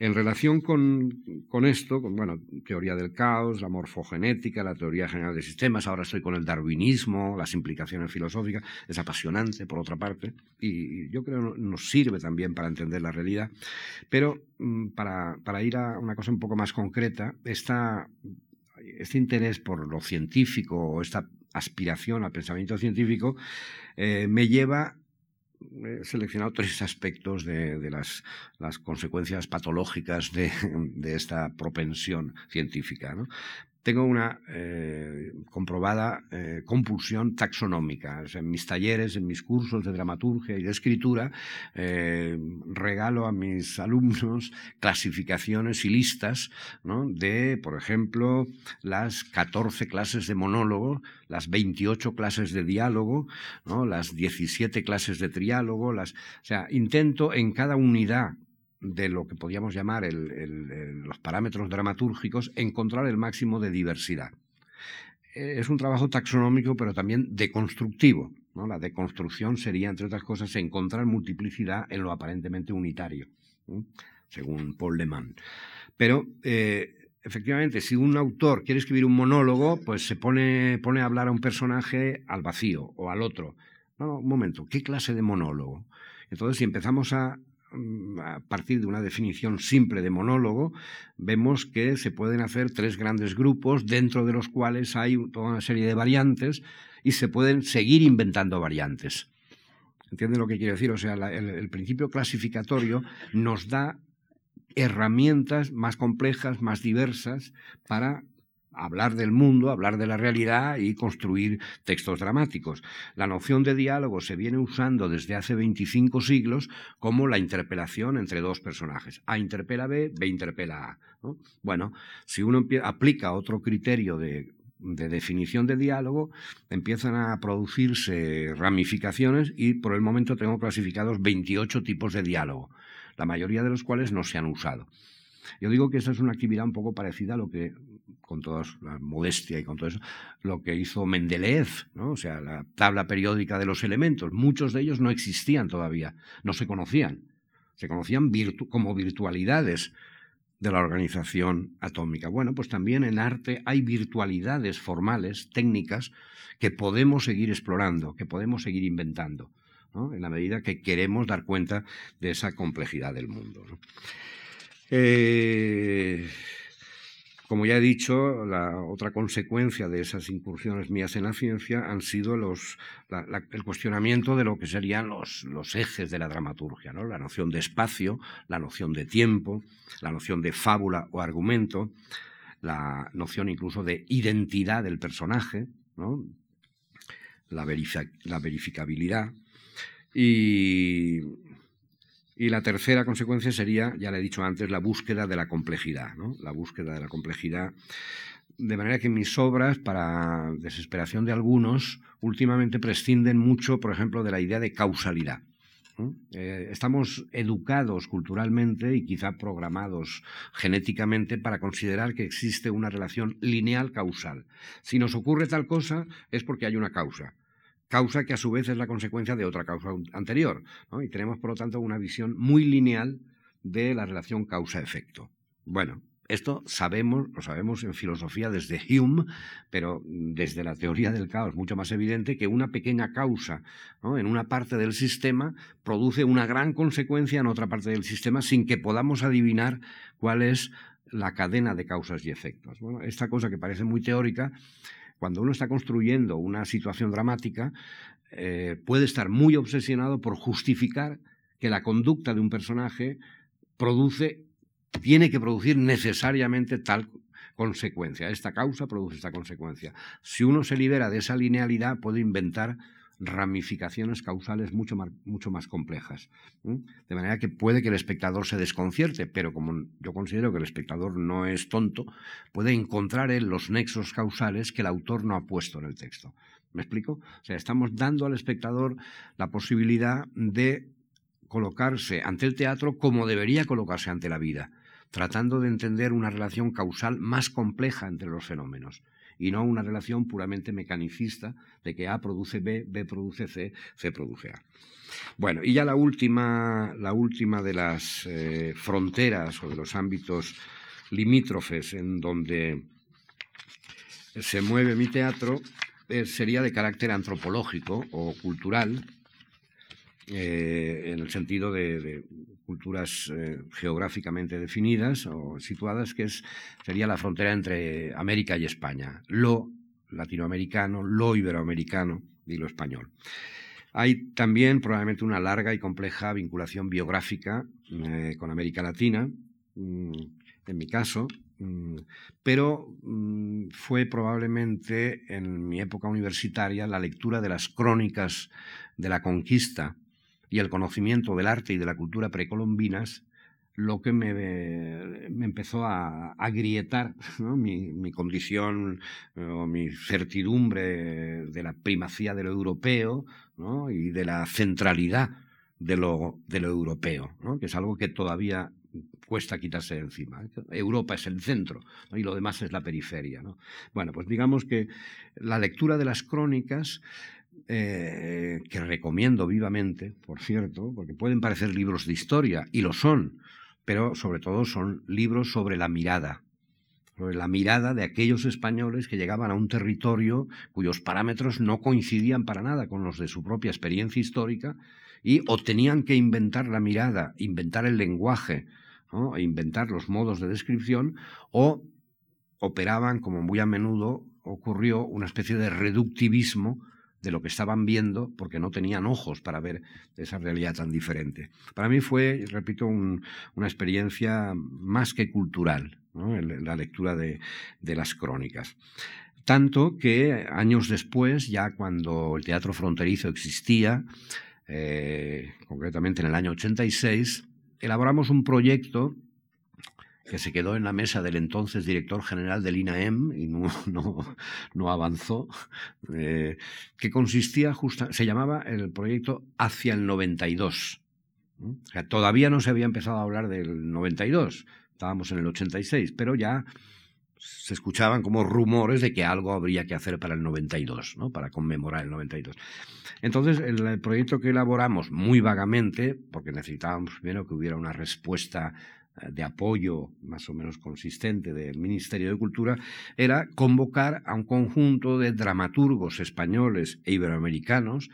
En relación con, esto, con bueno, teoría del caos, la morfogenética, la teoría general de sistemas, ahora estoy con el darwinismo, las implicaciones filosóficas, es apasionante por otra parte, y yo creo nos sirve también para entender la realidad, pero mm, para, ir a una cosa un poco más concreta, esta, este interés por lo científico o esta aspiración al pensamiento científico eh, me lleva he seleccionado tres aspectos de, las, consecuencias patológicas de, de esta propensión científica. ¿no? Tengo una eh, comprobada eh, compulsión taxonómica. en mis talleres, en mis cursos de dramaturgia y de escritura, eh, regalo a mis alumnos clasificaciones y listas de, por ejemplo, las 14 clases de monólogo, las 28 clases de diálogo, las 17 clases de triálogo. Las, o sea, intento en cada unidad de lo que podríamos llamar los parámetros dramatúrgicos, encontrar el máximo de diversidad. Eh, es un trabajo taxonómico, pero también deconstructivo. ¿no? La deconstrucción sería, entre otras cosas, encontrar multiplicidad en lo aparentemente unitario, según Paul Leman. Pero, eh, efectivamente, si un autor quiere escribir un monólogo, pues se pone, pone a hablar a un personaje al vacío o al otro. No, un momento, ¿qué clase de monólogo? Entonces, si empezamos a a partir de una definición simple de monólogo, vemos que se pueden hacer tres grandes grupos dentro de los cuales hay toda una serie de variantes y se pueden seguir inventando variantes. ¿Entienden lo que quiero decir? O sea, el principio clasificatorio nos da herramientas más complejas, más diversas para hablar del mundo, hablar de la realidad y construir textos dramáticos. La noción de diálogo se viene usando desde hace 25 siglos como la interpelación entre dos personajes. A interpela B, B interpela A. Bueno, si uno aplica otro criterio de, de definición de diálogo, empiezan a producirse ramificaciones y por el momento tengo clasificados 28 tipos de diálogo, la mayoría de los cuales no se han usado. Yo digo que esta es una actividad un poco parecida a lo que con toda la modestia y con todo eso, lo que hizo Mendeleev, o sea, la tabla periódica de los elementos. Muchos de ellos no existían todavía, no se conocían. Se conocían como virtualidades de la organización atómica. Bueno, pues también en arte hay virtualidades formales, técnicas, que podemos seguir explorando, que podemos seguir inventando, en la medida que queremos dar cuenta de esa complejidad del mundo. Eh, como ya he dicho, la otra consecuencia de esas incursiones mías en la ciencia han sido el cuestionamiento de lo que serían los, ejes de la dramaturgia, la noción de espacio, la noción de tiempo, la noción de fábula o argumento, la noción incluso de identidad del personaje, la, la verificabilidad. Y y la tercera consecuencia sería, ya le he dicho antes, la búsqueda de la complejidad. La búsqueda de la complejidad. De manera que mis obras, para desesperación de algunos, últimamente prescinden mucho, por ejemplo, de la idea de causalidad. Eh, estamos educados culturalmente y quizá programados genéticamente para considerar que existe una relación lineal causal. Si nos ocurre tal cosa es porque hay una causa causa que a su vez es la consecuencia de otra causa anterior. Y tenemos, por lo tanto, una visión muy lineal de la relación causa-efecto. Bueno, esto sabemos, lo sabemos en filosofía desde Hume, pero desde la teoría del caos mucho más evidente que una pequeña causa en una parte del sistema produce una gran consecuencia en otra parte del sistema sin que podamos adivinar cuál es la cadena de causas y efectos. Bueno, esta cosa que parece muy teórica cuando uno está construyendo una situación dramática, eh, puede estar muy obsesionado por justificar que la conducta de un personaje produce, tiene que producir necesariamente tal consecuencia. Esta causa produce esta consecuencia. Si uno se libera de esa linealidad, puede inventar ramificaciones causales mucho más, mucho más complejas. De manera que puede que el espectador se desconcierte, pero como yo considero que el espectador no es tonto, puede encontrar en los nexos causales que el autor no ha puesto en el texto. ¿Me explico? O sea, estamos dando al espectador la posibilidad de colocarse ante el teatro como debería colocarse ante la vida, tratando de entender una relación causal más compleja entre los fenómenos y no una relación puramente mecanicista de que A produce B, B produce C, C produce A. Bueno, y ya la última, la última de las eh, fronteras o de los ámbitos limítrofes en donde se mueve mi teatro eh, sería de carácter antropológico o cultural, eh, en el sentido de, culturas eh, geográficamente definidas o situadas, que es, sería la frontera entre América y España, lo latinoamericano, lo iberoamericano y lo español. Hay también probablemente una larga y compleja vinculación biográfica eh, con América Latina, mm, en mi caso, mm, pero mm, fue probablemente en mi época universitaria la lectura de las crónicas de la conquista y el conocimiento del arte y de la cultura precolombinas lo que me, empezó a agrietar mi, condición o mi certidumbre de la primacía de lo europeo y de la centralidad de lo, de lo europeo, que es algo que todavía cuesta quitarse de encima. Europa es el centro y lo demás es la periferia. Bueno, pues digamos que la lectura de las crónicas eh, que recomiendo vivamente, por cierto, porque pueden parecer libros de historia, y lo son, pero sobre todo son libros sobre la mirada, sobre la mirada de aquellos españoles que llegaban a un territorio cuyos parámetros no coincidían para nada con los de su propia experiencia histórica y o tenían que inventar la mirada, inventar el lenguaje, e inventar los modos de descripción, o operaban, como muy a menudo ocurrió, una especie de reductivismo de lo que estaban viendo porque no tenían ojos para ver esa realidad tan diferente. Para mí fue, repito, una experiencia más que cultural, la lectura de, las crónicas. Tanto que años después, ya cuando el teatro fronterizo existía, eh, concretamente en el año 86, elaboramos un proyecto que se quedó en la mesa del entonces director general del INAEM y no, no, avanzó, eh, que consistía justa, se llamaba el proyecto Hacia el 92. O sea, todavía no se había empezado a hablar del 92, estábamos en el 86, pero ya se escuchaban como rumores de que algo habría que hacer para el 92, ¿no? para conmemorar el 92. Entonces, el proyecto que elaboramos muy vagamente, porque necesitábamos primero que hubiera una respuesta de apoyo más o menos consistente del Ministerio de Cultura era convocar a un conjunto de dramaturgos españoles e iberoamericanos,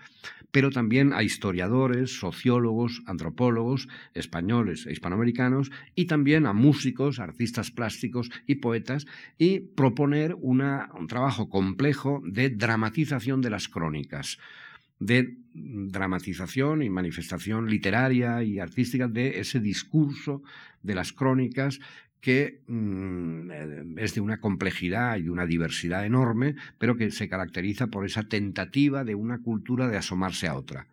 pero también a historiadores, sociólogos, antropólogos españoles e hispanoamericanos y también a músicos, artistas plásticos y poetas y proponer una, un trabajo complejo de dramatización de las crónicas de dramatización y manifestación literaria y artística de ese discurso de las crónicas que mm, eh, es de una complejidad y de una diversidad enorme, pero que se caracteriza por esa tentativa de una cultura de asomarse a otra.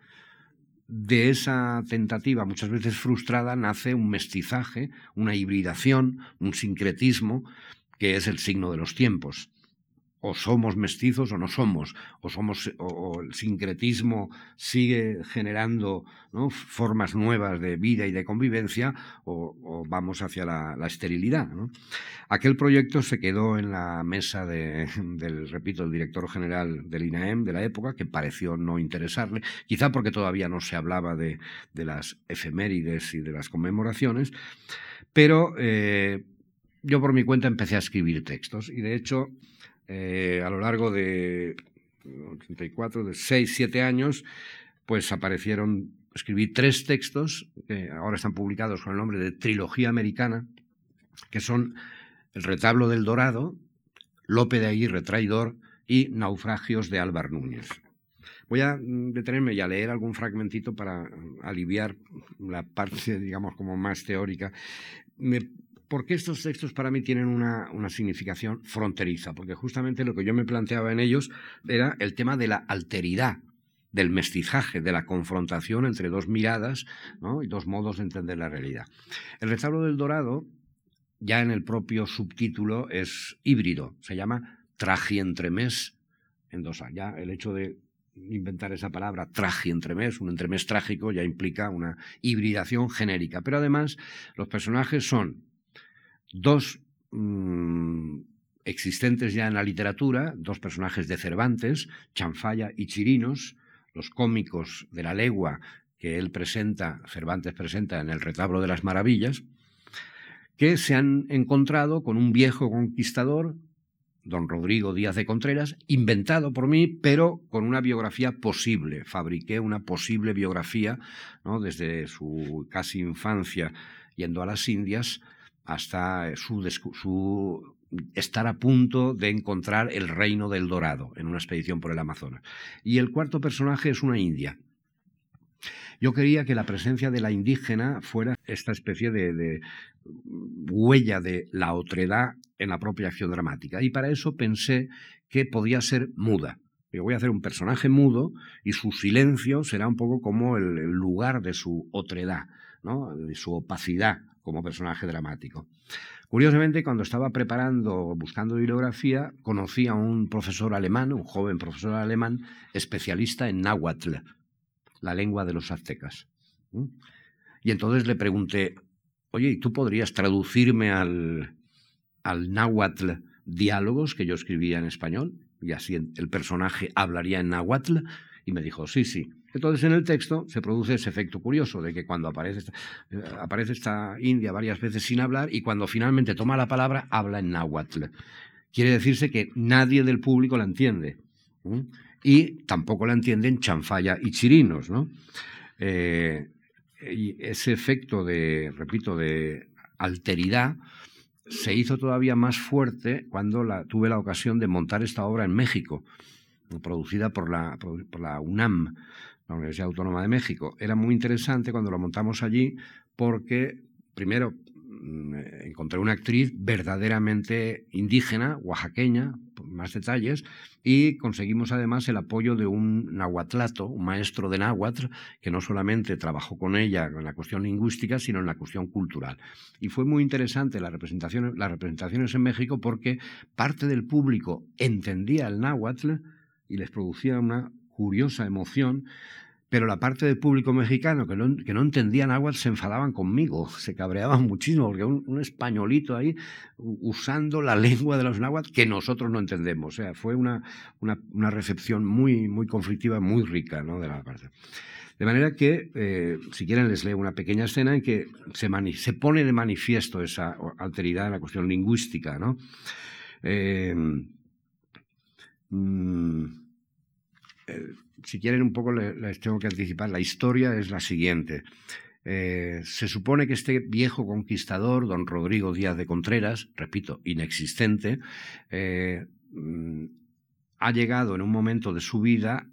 De esa tentativa, muchas veces frustrada, nace un mestizaje, una hibridación, un sincretismo, que es el signo de los tiempos o somos mestizos o no somos, o somos o, el sincretismo sigue generando formas nuevas de vida y de convivencia, o, vamos hacia la, esterilidad. Aquel proyecto se quedó en la mesa del, repito, el director general del INAEM de la época, que pareció no interesarle, quizá porque todavía no se hablaba de, las efemérides y de las conmemoraciones, pero eh, yo por mi cuenta empecé a escribir textos y de hecho eh, a lo largo de 84, de 6, 7 años, pues aparecieron, escribí tres textos que ahora están publicados con el nombre de Trilogía Americana, que son El retablo del Dorado, Lope de Aguirre Traidor y Naufragios de Álvar Núñez. Voy a detenerme y a leer algún fragmentito para aliviar la parte, digamos, como más teórica. Me porque estos textos para mí tienen una, significación fronteriza, porque justamente lo que yo me planteaba en ellos era el tema de la alteridad, del mestizaje, de la confrontación entre dos miradas y dos modos de entender la realidad. El retablo del Dorado, ya en el propio subtítulo, es híbrido, se llama tragientremés en dos Ya el hecho de inventar esa palabra tragientremés, un entremés trágico, ya implica una hibridación genérica. Pero además, los personajes son dos mm, existentes ya en la literatura, dos personajes de Cervantes, Chanfalla y Chirinos, los cómicos de la legua que él presenta, Cervantes presenta en el retablo de las maravillas, que se han encontrado con un viejo conquistador, don Rodrigo Díaz de Contreras, inventado por mí, pero con una biografía posible. Fabriqué una posible biografía ¿no? desde su casi infancia yendo a las Indias hasta su, estar a punto de encontrar el reino del dorado en una expedición por el Amazonas. Y el cuarto personaje es una india. Yo quería que la presencia de la indígena fuera esta especie de, huella de la otredad en la propia acción dramática. Y para eso pensé que podía ser muda. Yo voy a hacer un personaje mudo y su silencio será un poco como el, lugar de su otredad, ¿no? de su opacidad como personaje dramático. Curiosamente, cuando estaba preparando, buscando bibliografía, conocí a un profesor alemán, un joven profesor alemán, especialista en náhuatl, la lengua de los aztecas. Y entonces le pregunté, oye, ¿y tú podrías traducirme al, al náhuatl diálogos que yo escribía en español? Y así el personaje hablaría en náhuatl. Y me dijo, sí, sí. Entonces en el texto se produce ese efecto curioso de que cuando aparece esta, eh, aparece esta india varias veces sin hablar y cuando finalmente toma la palabra habla en náhuatl. Quiere decirse que nadie del público la entiende. Y tampoco la entienden chanfalla y chirinos. ¿no? Eh, y ese efecto de, repito, de alteridad se hizo todavía más fuerte cuando tuve la ocasión de montar esta obra en México, producida por la, por la UNAM, la Universidad Autónoma de México. Era muy interesante cuando lo montamos allí porque, primero, mm, encontré una actriz verdaderamente indígena, oaxaqueña, más detalles, y conseguimos además el apoyo de un nahuatlato, un maestro de náhuatl, que no solamente trabajó con ella en la cuestión lingüística, sino en la cuestión cultural. Y fue muy interesante la representación, las representaciones en México porque parte del público entendía el náhuatl y les producía una curiosa emoción pero la parte del público mexicano que no, que no entendía náhuatl se enfadaban conmigo, se cabreaban muchísimo, porque un, españolito ahí usando la lengua de los náhuatl que nosotros no entendemos. O sea, fue una, una, recepción muy, muy conflictiva, muy rica ¿no? de la parte. De manera que, eh, si quieren, les leo una pequeña escena en que se, se, pone de manifiesto esa alteridad en la cuestión lingüística. ¿no? Eh, mm, eh, si quieren un poco les tengo que anticipar, la historia es la siguiente. Eh, se supone que este viejo conquistador, don Rodrigo Díaz de Contreras, repito, inexistente, eh, mm, ha llegado en un momento de su vida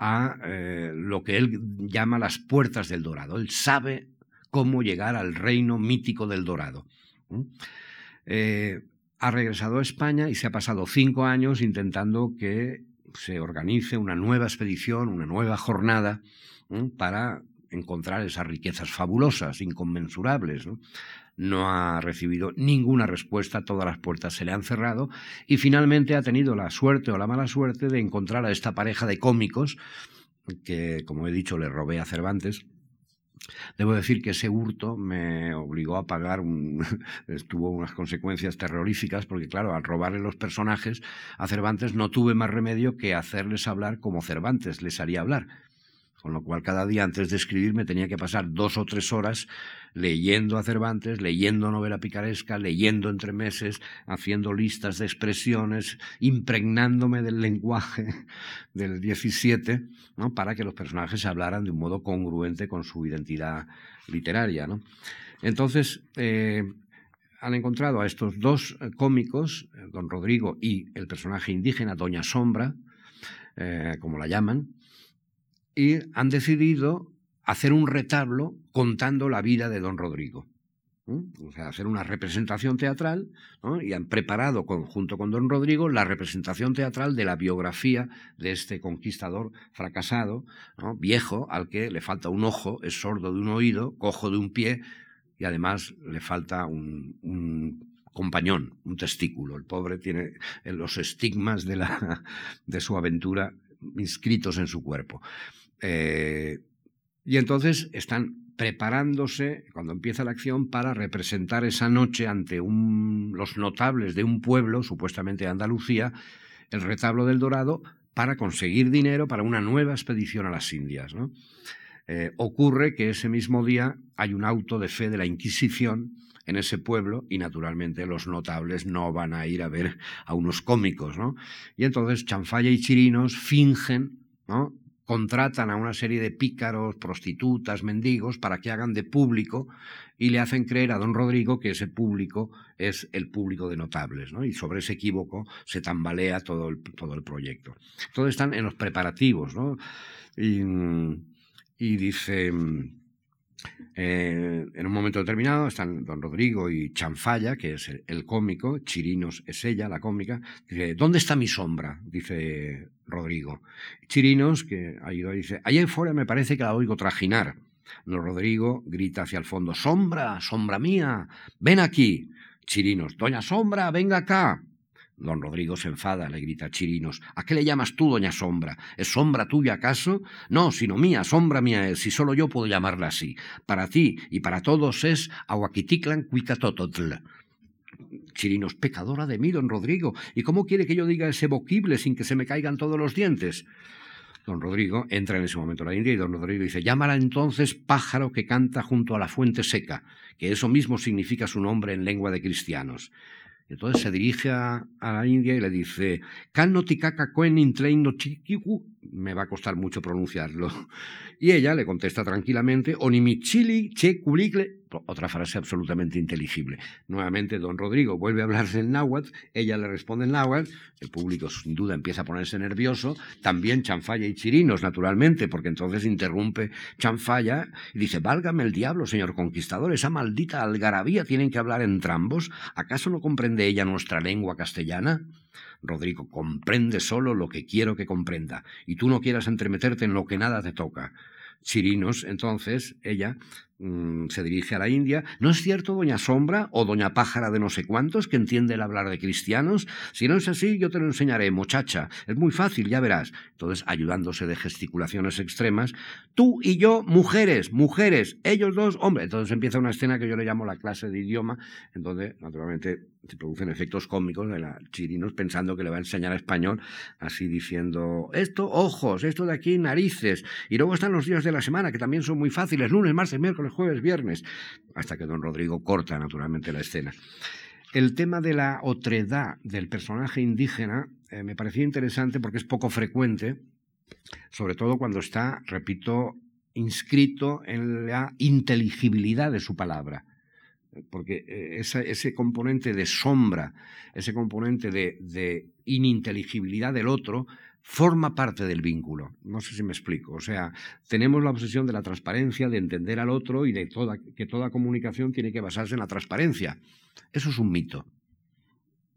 a eh, lo que él llama las puertas del Dorado. Él sabe cómo llegar al reino mítico del Dorado. ha regresado a España y se ha pasado cinco años intentando que se organice una nueva expedición, una nueva jornada para encontrar esas riquezas fabulosas, inconmensurables. ¿no? ha recibido ninguna respuesta, todas las puertas se le han cerrado y finalmente ha tenido la suerte o la mala suerte de encontrar a esta pareja de cómicos que, como he dicho, le robé a Cervantes Debo decir que ese hurto me obligó a pagar, un, tuvo unas consecuencias terroríficas, porque claro, al robarle los personajes a Cervantes no tuve más remedio que hacerles hablar como Cervantes les haría hablar. Con lo cual cada día antes de escribir me tenía que pasar dos o tres horas leyendo a Cervantes, leyendo novela picaresca, leyendo entre meses, haciendo listas de expresiones, impregnándome del lenguaje del 17, ¿no? para que los personajes hablaran de un modo congruente con su identidad literaria. ¿no? Entonces, eh, han encontrado a estos dos eh, cómicos, eh, don Rodrigo y el personaje indígena, Doña Sombra, como la llaman, y han decidido hacer un retablo contando la vida de don Rodrigo. O sea, hacer una representación teatral y han preparado junto con don Rodrigo la representación teatral de la biografía de este conquistador fracasado, viejo, al que le falta un ojo, es sordo de un oído, cojo de un pie y además le falta un, compañón, un testículo. El pobre tiene los estigmas de su aventura inscritos en su cuerpo. Eh, y entonces están preparándose, cuando empieza la acción, para representar esa noche ante los notables de un pueblo, supuestamente de Andalucía, el retablo del Dorado, para conseguir dinero para una nueva expedición a las Indias. Eh, ocurre que ese mismo día hay un auto de fe de la Inquisición en ese pueblo y naturalmente los notables no van a ir a ver a unos cómicos. Y entonces Chanfalla y Chirinos fingen ¿no? Contratan a una serie de pícaros, prostitutas, mendigos, para que hagan de público y le hacen creer a don Rodrigo que ese público es el público de notables, ¿no? Y sobre ese equívoco se tambalea todo el, todo el proyecto. Todos están en los preparativos, ¿no? Y, y dice, eh, en un momento determinado están don Rodrigo y Chanfalla, que es el, cómico, Chirinos es ella, la cómica, dice, ¿dónde está mi sombra? Dice Rodrigo. Chirinos, que ha ido, dice, allá afuera me parece que la oigo trajinar. Don Rodrigo grita hacia el fondo, sombra, sombra mía, ven aquí. Chirinos, doña sombra, venga acá. Don Rodrigo se enfada, le grita a Chirinos. ¿A qué le llamas tú, doña Sombra? ¿Es sombra tuya acaso? No, sino mía, sombra mía es, si solo yo puedo llamarla así. Para ti y para todos es Aguaquiticlan Cuicatototl. Chirinos, pecadora de mí, don Rodrigo. ¿Y cómo quiere que yo diga ese boquible sin que se me caigan todos los dientes? Don Rodrigo entra en ese momento a la India y don Rodrigo dice, llámala entonces pájaro que canta junto a la fuente seca, que eso mismo significa su nombre en lengua de cristianos. Entonces se dirige a, la India y le dice, me va a costar mucho pronunciarlo. Y ella le contesta tranquilamente, Onimichili che otra frase absolutamente inteligible. Nuevamente, don Rodrigo vuelve a hablarse en náhuatl, ella le responde en náhuatl, el público sin duda empieza a ponerse nervioso, también Chanfalla y Chirinos, naturalmente, porque entonces interrumpe Chanfalla y dice, válgame el diablo, señor conquistador, esa maldita algarabía tienen que hablar entrambos, ¿acaso no comprende ella nuestra lengua castellana? Rodrigo, comprende solo lo que quiero que comprenda, y tú no quieras entremeterte en lo que nada te toca. Chirinos, entonces, ella Mm, se dirige a la India. ¿No es cierto, doña Sombra o doña Pájara de no sé cuántos que entiende el hablar de cristianos? Si no es así, yo te lo enseñaré, muchacha. Es muy fácil, ya verás. Entonces, ayudándose de gesticulaciones extremas, tú y yo, mujeres, mujeres, ellos dos, hombre. Entonces empieza una escena que yo le llamo la clase de idioma, en donde, naturalmente, se producen efectos cómicos de la chirinos pensando que le va a enseñar español, así diciendo, esto, ojos, esto de aquí, narices. Y luego están los días de la semana, que también son muy fáciles, lunes, martes, miércoles, jueves, viernes, hasta que don Rodrigo corta naturalmente la escena. El tema de la otredad del personaje indígena eh, me parecía interesante porque es poco frecuente, sobre todo cuando está, repito, inscrito en la inteligibilidad de su palabra. Porque eh, ese componente de sombra, ese componente de ininteligibilidad del otro, forma parte del vínculo. No sé si me explico. O sea, tenemos la obsesión de la transparencia, de entender al otro y de toda, que toda comunicación tiene que basarse en la transparencia. Eso es un mito.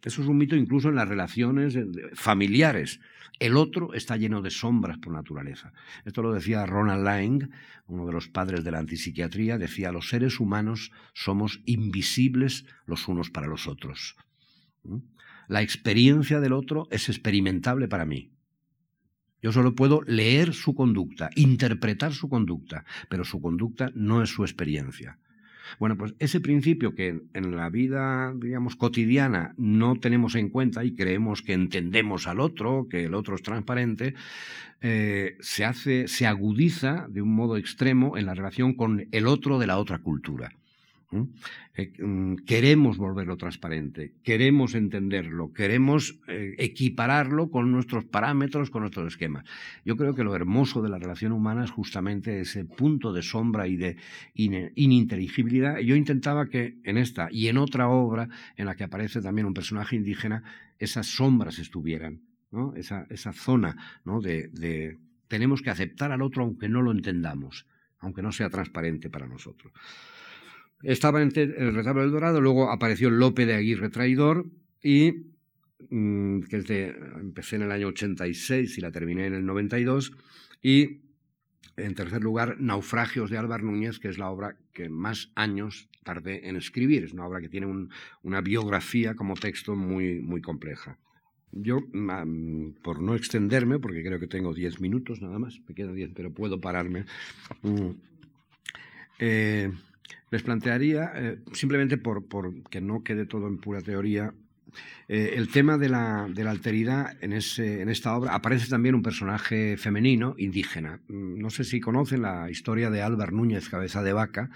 Eso es un mito incluso en las relaciones familiares. El otro está lleno de sombras por naturaleza. Esto lo decía Ronald Lang, uno de los padres de la antipsiquiatría, decía, los seres humanos somos invisibles los unos para los otros. ¿Mm? La experiencia del otro es experimentable para mí. Yo solo puedo leer su conducta, interpretar su conducta, pero su conducta no es su experiencia. Bueno, pues ese principio que en la vida, digamos, cotidiana no tenemos en cuenta y creemos que entendemos al otro, que el otro es transparente, eh, se hace, se agudiza de un modo extremo en la relación con el otro de la otra cultura. Eh, mm, queremos volverlo transparente, queremos entenderlo, queremos eh, equipararlo con nuestros parámetros, con nuestros esquemas. Yo creo que lo hermoso de la relación humana es justamente ese punto de sombra y de ininteligibilidad. Yo intentaba que en esta y en otra obra en la que aparece también un personaje indígena, esas sombras estuvieran, esa, zona de tenemos que aceptar al otro aunque no lo entendamos, aunque no sea transparente para nosotros. Estaba en el retablo del Dorado, luego apareció Lope de Aguirre Traidor y mm, que empecé en el año 86 y la terminé en el 92 y en tercer lugar Naufragios de Álvaro Núñez, que es la obra que más años tardé en escribir. Es una obra que tiene una biografía como texto muy, muy compleja. Yo, por no extenderme, porque creo que tengo diez minutos nada más, me quedan diez, pero puedo pararme. Mm, eh, les plantearía, eh, simplemente por, que no quede todo en pura teoría, eh, el tema de la, alteridad en, ese, en, esta obra aparece también un personaje femenino indígena. Mm, no sé si conocen la historia de Álvaro Núñez Cabeza de Vaca.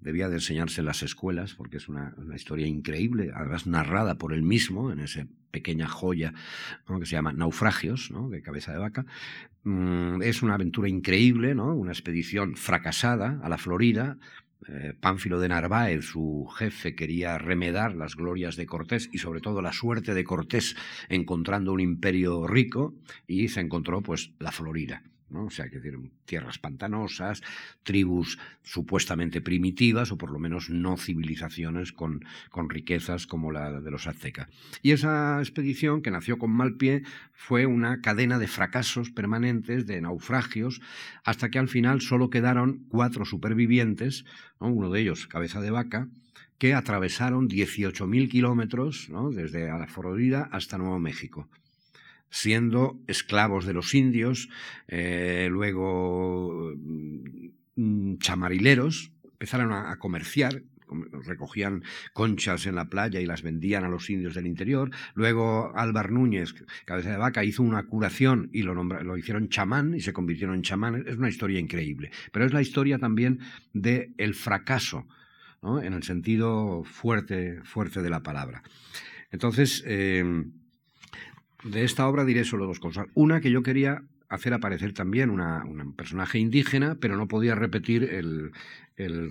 Debía de enseñarse en las escuelas porque es una, historia increíble, además narrada por él mismo en esa pequeña joya que se llama Naufragios, de Cabeza de Vaca. Mm, es una aventura increíble, ¿no? una expedición fracasada a la Florida eh, Pánfilo de Narváez, su jefe, quería remedar las glorias de Cortés y sobre todo la suerte de Cortés encontrando un imperio rico y se encontró pues la Florida. O sea, que tierras pantanosas, tribus supuestamente primitivas o por lo menos no civilizaciones con, con riquezas como la de los aztecas. Y esa expedición, que nació con mal pie, fue una cadena de fracasos permanentes, de naufragios, hasta que al final solo quedaron cuatro supervivientes, uno de ellos cabeza de vaca, que atravesaron 18.000 kilómetros desde la Florida hasta Nuevo México siendo esclavos de los indios, eh, luego mm, chamarileros, empezaron a, comerciar recogían conchas en la playa y las vendían a los indios del interior. Luego Álvar Núñez, cabeza de vaca, hizo una curación y lo, lo hicieron chamán y se convirtieron en chamán. Es una historia increíble. Pero es la historia también del el fracaso, en el sentido fuerte, fuerte de la palabra. Entonces, eh, de esta obra diré solo dos cosas. Una que yo quería hacer aparecer también un personaje indígena, pero no podía repetir el,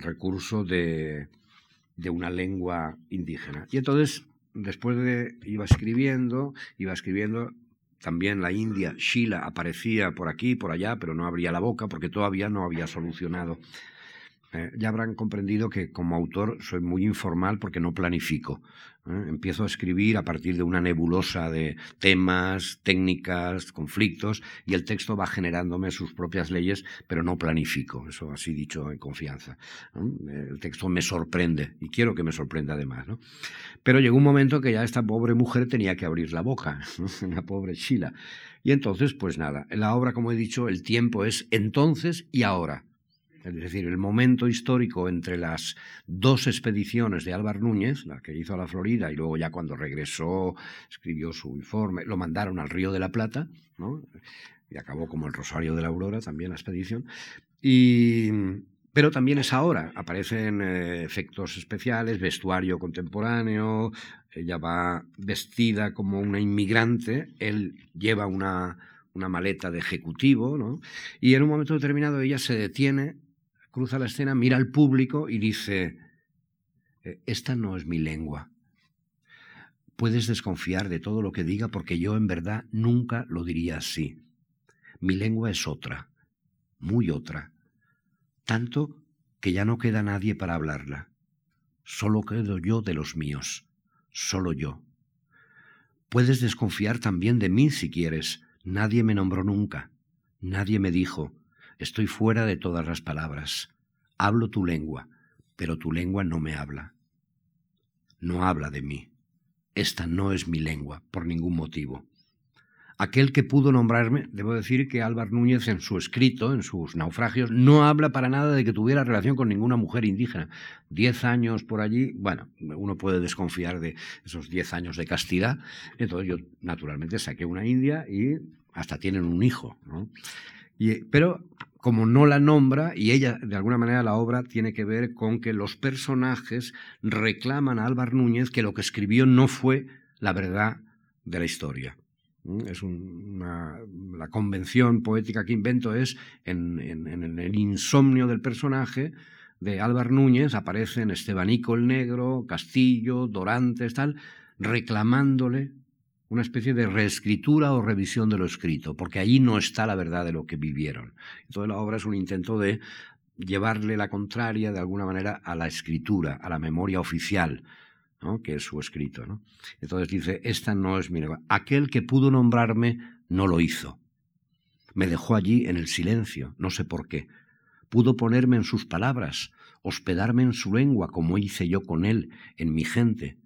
recurso de, una lengua indígena. Y entonces, después de, iba escribiendo, iba escribiendo, también la India, Sheila, aparecía por aquí, por allá, pero no abría la boca porque todavía no había solucionado eh, ya habrán comprendido que como autor soy muy informal porque no planifico. ¿eh? Empiezo a escribir a partir de una nebulosa de temas, técnicas, conflictos, y el texto va generándome sus propias leyes, pero no planifico. Eso así dicho en confianza. El texto me sorprende y quiero que me sorprenda además. Pero llegó un momento que ya esta pobre mujer tenía que abrir la boca, la pobre Sheila. Y entonces, pues nada, la obra, como he dicho, el tiempo es entonces y ahora es decir, el momento histórico entre las dos expediciones de Álvar Núñez, la que hizo a la Florida y luego ya cuando regresó escribió su informe, lo mandaron al Río de la Plata, ¿no? y acabó como el Rosario de la Aurora también la expedición, y, pero también es ahora, aparecen eh, efectos especiales, vestuario contemporáneo, ella va vestida como una inmigrante, él lleva una, una maleta de ejecutivo, ¿no? y en un momento determinado ella se detiene cruza la escena, mira al público y dice, eh, esta no es mi lengua. Puedes desconfiar de todo lo que diga porque yo en verdad nunca lo diría así. Mi lengua es otra, muy otra, tanto que ya no queda nadie para hablarla. Solo quedo yo de los míos, solo yo. Puedes desconfiar también de mí si quieres. Nadie me nombró nunca. Nadie me dijo, Estoy fuera de todas las palabras. Hablo tu lengua, pero tu lengua no me habla. No habla de mí. Esta no es mi lengua, por ningún motivo. Aquel que pudo nombrarme, debo decir que Álvar Núñez en su escrito, en sus naufragios, no habla para nada de que tuviera relación con ninguna mujer indígena. Diez años por allí, bueno, uno puede desconfiar de esos diez años de castidad. Entonces yo, naturalmente, saqué una india y hasta tienen un hijo. ¿no? pero como no la nombra, y ella, de alguna manera, la obra tiene que ver con que los personajes reclaman a Álvar Núñez que lo que escribió no fue la verdad de la historia. Es una, la convención poética que invento es en, en, el insomnio del personaje de Álvar Núñez aparecen Estebanico el Negro, Castillo, Dorantes, tal, reclamándole una especie de reescritura o revisión de lo escrito, porque allí no está la verdad de lo que vivieron. Entonces la obra es un intento de llevarle la contraria de alguna manera a la escritura, a la memoria oficial, que es su escrito. Entonces dice, esta no es mi lengua. Aquel que pudo nombrarme no lo hizo. Me dejó allí en el silencio, no sé por qué. Pudo ponerme en sus palabras, hospedarme en su lengua como hice yo con él, en mi gente,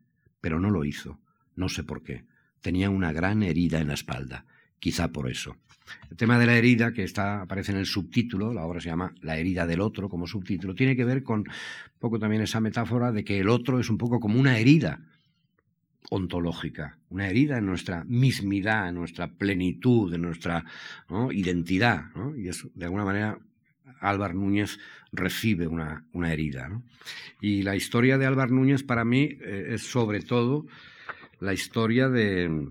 pero no lo hizo, no sé por qué tenía una gran herida en la espalda, quizá por eso. El tema de la herida, que está, aparece en el subtítulo, la obra se llama La herida del otro como subtítulo, tiene que ver con un poco también esa metáfora de que el otro es un poco como una herida ontológica, una herida en nuestra mismidad, en nuestra plenitud, en nuestra identidad. Y de alguna manera, Álvar Núñez recibe una, una herida. Y la historia de Álvar Núñez para mí eh, es sobre todo la historia de,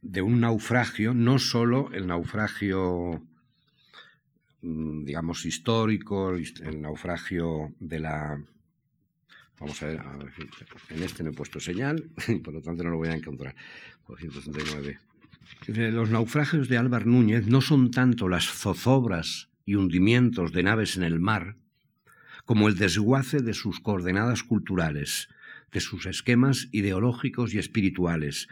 de un naufragio, no solo el naufragio, mm, digamos, histórico, el naufragio de la... Vamos a ver, en este no he puesto señal, por lo tanto no lo voy a encontrar. 269. Los naufragios de Álvar Núñez no son tanto las zozobras y hundimientos de naves en el mar, como el desguace de sus coordenadas culturales, de sus esquemas ideológicos y espirituales,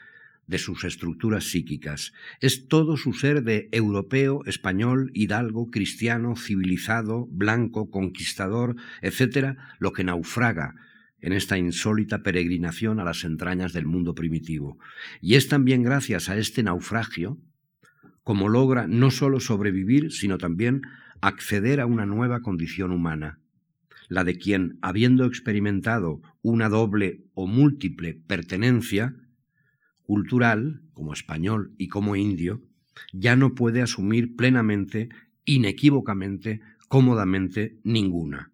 de sus estructuras psíquicas. Es todo su ser de europeo, español, hidalgo, cristiano, civilizado, blanco, conquistador, etc., lo que naufraga en esta insólita peregrinación a las entrañas del mundo primitivo. Y es también gracias a este naufragio como logra no solo sobrevivir, sino también acceder a una nueva condición humana, la de quien, habiendo experimentado una doble o múltiple pertenencia cultural, como español y como indio, ya no puede asumir plenamente, inequívocamente, cómodamente ninguna.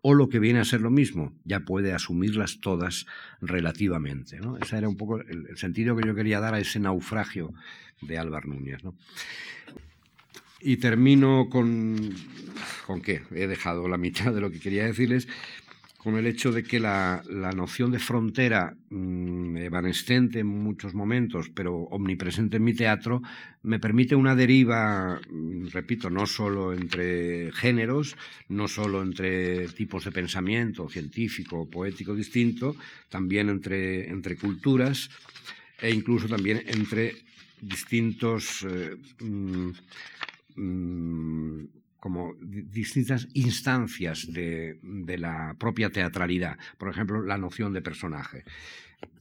O lo que viene a ser lo mismo, ya puede asumirlas todas relativamente. ¿no? Ese era un poco el, sentido que yo quería dar a ese naufragio de Álvaro Núñez. Y termino con, con qué, he dejado la mitad de lo que quería decirles, con el hecho de que la, noción de frontera, mm, evanescente en muchos momentos, pero omnipresente en mi teatro, me permite una deriva, mm, repito, no solo entre géneros, no solo entre tipos de pensamiento científico, poético distinto, también entre, entre culturas e incluso también entre distintos eh, mm, como distintas instancias de, la propia teatralidad. Por ejemplo, la noción de personaje.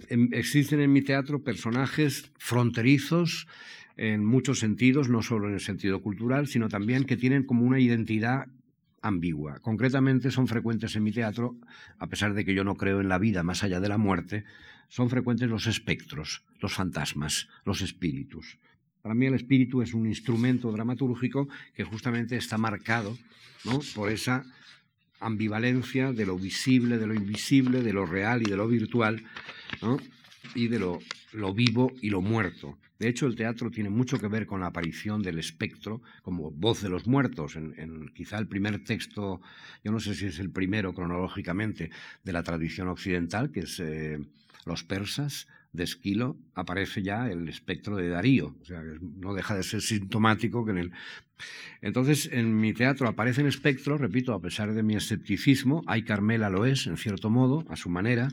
Em, existen en mi teatro personajes fronterizos en muchos sentidos, no solo en el sentido cultural, sino también que tienen como una identidad ambigua. Concretamente son frecuentes en mi teatro, a pesar de que yo no creo en la vida más allá de la muerte, son frecuentes los espectros, los fantasmas, los espíritus. Para mí el espíritu es un instrumento dramatúrgico que justamente está marcado por esa ambivalencia de lo visible, de lo invisible, de lo real y de lo virtual, y de lo, vivo y lo muerto. De hecho, el teatro tiene mucho que ver con la aparición del espectro como voz de los muertos. En, quizá el primer texto, yo no sé si es el primero cronológicamente, de la tradición occidental, que es eh, los persas, de Esquilo aparece ya el espectro de Darío, o sea, no deja de ser sintomático que en el... Entonces, en mi teatro aparecen espectros, repito, a pesar de mi escepticismo, hay Carmela lo es, en cierto modo, a su manera,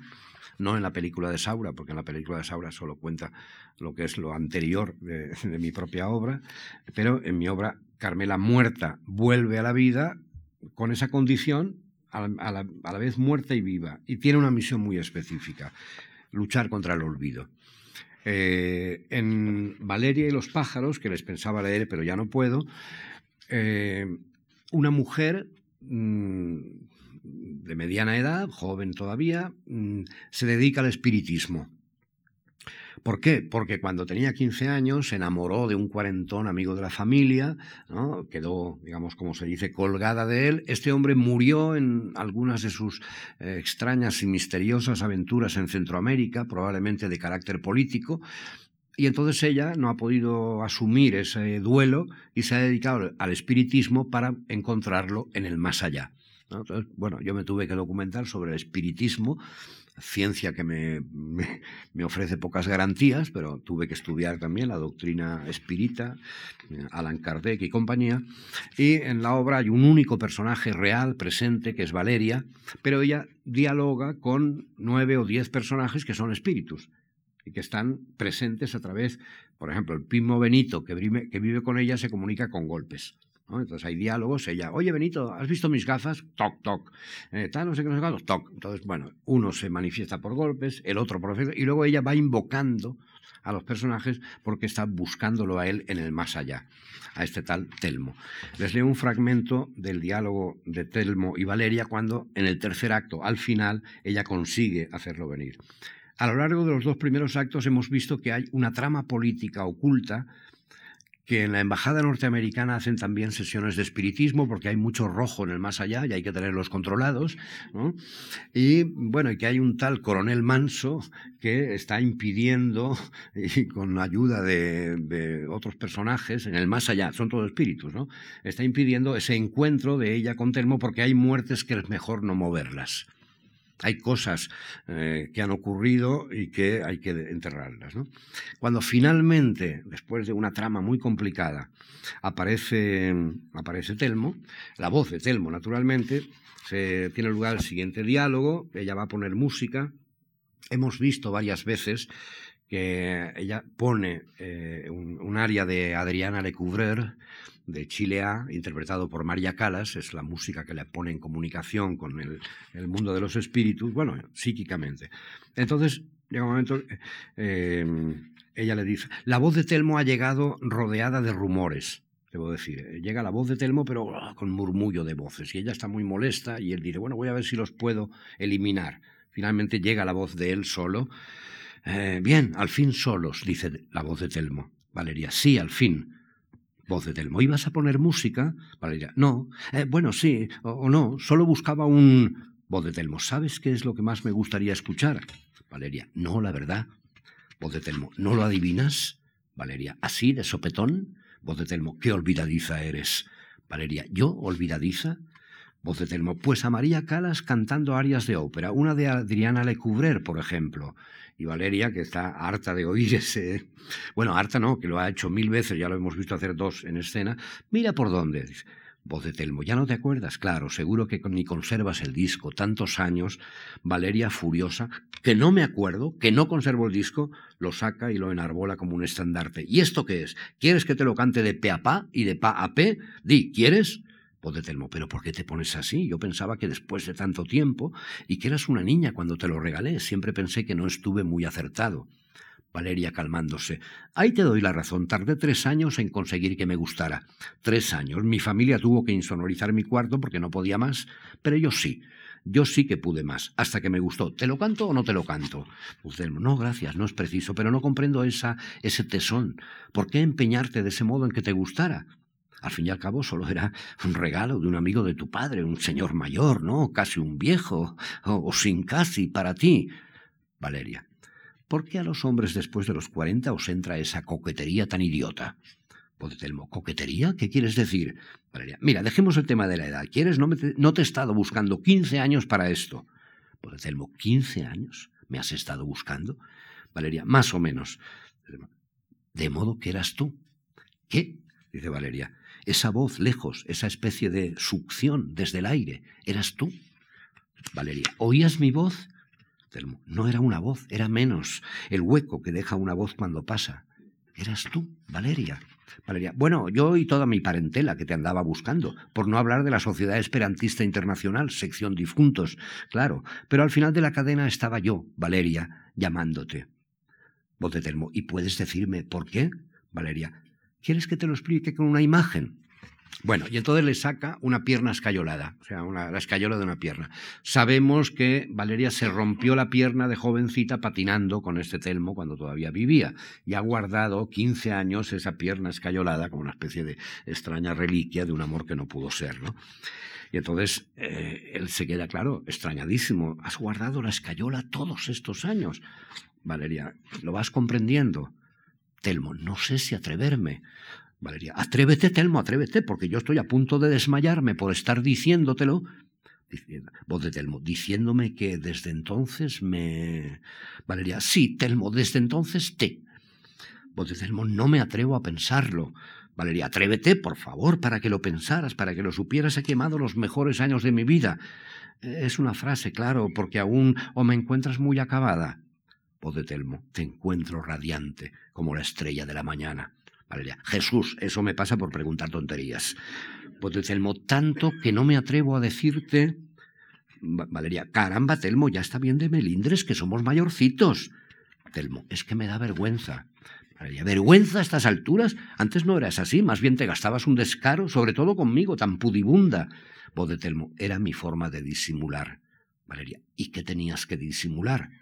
no en la película de Saura, porque en la película de Saura solo cuenta lo que es lo anterior de, mi propia obra, pero en mi obra Carmela muerta vuelve a la vida con esa condición a la, a la, vez muerta y viva, y tiene una misión muy específica luchar contra el olvido. Eh, en Valeria y los pájaros, que les pensaba leer pero ya no puedo, eh, una mujer mm, de mediana edad, joven todavía, mm, se dedica al espiritismo. ¿Por qué? Porque cuando tenía 15 años se enamoró de un cuarentón amigo de la familia, quedó, digamos, como se dice, colgada de él. Este hombre murió en algunas de sus eh, extrañas y misteriosas aventuras en Centroamérica, probablemente de carácter político, y entonces ella no ha podido asumir ese duelo y se ha dedicado al espiritismo para encontrarlo en el más allá. Entonces, bueno, yo me tuve que documentar sobre el espiritismo ciencia que me, me, ofrece pocas garantías, pero tuve que estudiar también la doctrina espírita, eh, Alan Kardec y compañía, y en la obra hay un único personaje real, presente, que es Valeria, pero ella dialoga con nueve o diez personajes que son espíritus y que están presentes a través, por ejemplo, el primo Benito que vive, que vive con ella se comunica con golpes. Entonces hay diálogos, ella, oye Benito, ¿has visto mis gafas? Toc, toc. Eh, tal, no sé qué, no sé toc. Entonces, bueno, uno se manifiesta por golpes, el otro por efecto, y luego ella va invocando a los personajes porque está buscándolo a él en el más allá, a este tal Telmo. Les leo un fragmento del diálogo de Telmo y Valeria cuando en el tercer acto, al final, ella consigue hacerlo venir. A lo largo de los dos primeros actos hemos visto que hay una trama política oculta que en la embajada norteamericana hacen también sesiones de espiritismo porque hay mucho rojo en el más allá y hay que tenerlos controlados. Y bueno, y que hay un tal coronel Manso que está impidiendo, y con ayuda de, de, otros personajes en el más allá, son todos espíritus, ¿no? Está impidiendo ese encuentro de ella con Telmo porque hay muertes que es mejor no moverlas hay cosas eh, que han ocurrido y que hay que enterrarlas. Cuando finalmente, después de una trama muy complicada, aparece, aparece Telmo, la voz de Telmo, naturalmente, tiene lugar el siguiente diálogo, ella va a poner música. Hemos visto varias veces que ella pone eh, un, un, aria de Adriana Lecouvreur, de Chile A, interpretado por María Calas, es la música que le pone en comunicación con el, mundo de los espíritus, bueno, psíquicamente. Entonces, llega un momento, eh, ella le dice, la voz de Telmo ha llegado rodeada de rumores. debo decir. Eh, llega la voz de Telmo, pero ah, con murmullo de voces. Y ella está muy molesta y él dice, bueno, voy a ver si los puedo eliminar. Finalmente llega la voz de él solo. Eh, bien, al fin solos, dice la voz de Telmo. Valeria, sí, al fin. Voz de Telmo, ¿ibas a poner música? Valeria, no. Eh, bueno, sí, o, no, solo buscaba un... Voz de Telmo, ¿sabes qué es lo que más me gustaría escuchar? Valeria, no, la verdad. Voz de Telmo, ¿no lo adivinas? Valeria, ¿así de sopetón? Voz de Telmo, qué olvidadiza eres. Valeria, ¿yo olvidadiza? Voz de Telmo, pues a María Calas cantando arias de ópera, una de Adriana Lecouvreur, por ejemplo. Y Valeria, que está harta de oír ese... Bueno, harta no, que lo ha hecho mil veces, ya lo hemos visto hacer dos en escena. Mira por dónde. Voz de Telmo, ¿ya no te acuerdas? Claro, seguro que ni conservas el disco. Tantos años, Valeria furiosa, que no me acuerdo, que no conservo el disco, lo saca y lo enarbola como un estandarte. ¿Y esto qué es? ¿Quieres que te lo cante de pe a pa y de pa a pe? Di, ¿quieres? Voz de Telmo, ¿pero por qué te pones así? Yo pensaba que después de tanto tiempo y que eras una niña cuando te lo regalé. Siempre pensé que no estuve muy acertado. Valeria calmándose. Ahí te doy la razón. Tardé tres años en conseguir que me gustara. Tres años. Mi familia tuvo que insonorizar mi cuarto porque no podía más, pero yo sí. Yo sí que pude más, hasta que me gustó. ¿Te lo canto o no te lo canto? Usted, no, gracias, no es preciso, pero no comprendo esa, ese tesón. ¿Por qué empeñarte de ese modo en que te gustara? Al fin y al cabo solo era un regalo de un amigo de tu padre, un señor mayor, ¿no? Casi un viejo, o, sin casi, para ti. Valeria. ¿Por qué a los hombres después de los cuarenta os entra esa coquetería tan idiota? Podetelmo, ¿coquetería? ¿Qué quieres decir? Valeria, mira, dejemos el tema de la edad. ¿Quieres? No, te, no te he estado buscando quince años para esto. Podetelmo, ¿quince años? ¿Me has estado buscando? Valeria, más o menos. De modo que eras tú. ¿Qué? Dice Valeria. Esa voz lejos, esa especie de succión desde el aire, ¿eras tú? Valeria, ¿oías mi voz? No era una voz, era menos el hueco que deja una voz cuando pasa. Eras tú, Valeria. Valeria, bueno, yo y toda mi parentela que te andaba buscando, por no hablar de la Sociedad Esperantista Internacional, sección difuntos, claro, pero al final de la cadena estaba yo, Valeria, llamándote. Voz de Telmo, ¿y puedes decirme por qué? Valeria, ¿quieres que te lo explique con una imagen? Bueno, y entonces le saca una pierna escayolada, o sea, la escayola de una pierna. Sabemos que Valeria se rompió la pierna de jovencita patinando con este telmo cuando todavía vivía y ha guardado 15 años esa pierna escayolada como una especie de extraña reliquia de un amor que no pudo ser, ¿no? Y entonces eh, él se queda, claro, extrañadísimo. Has guardado la escayola todos estos años. Valeria, ¿lo vas comprendiendo? Telmo, no sé si atreverme. Valeria, atrévete, Telmo, atrévete, porque yo estoy a punto de desmayarme por estar diciéndotelo. Voz de Telmo, diciéndome que desde entonces me... Valeria, sí, Telmo, desde entonces te. Voz de Telmo, no me atrevo a pensarlo. Valeria, atrévete, por favor, para que lo pensaras, para que lo supieras. He quemado los mejores años de mi vida. Es una frase, claro, porque aún o me encuentras muy acabada. De Telmo, te encuentro radiante, como la estrella de la mañana. Valeria, Jesús, eso me pasa por preguntar tonterías. Pues Telmo, tanto que no me atrevo a decirte... Valeria, caramba, Telmo, ya está bien de melindres, que somos mayorcitos. Telmo, es que me da vergüenza. Valeria, ¿vergüenza a estas alturas? Antes no eras así, más bien te gastabas un descaro, sobre todo conmigo, tan pudibunda. Voz de Telmo, era mi forma de disimular. Valeria, ¿y qué tenías que disimular?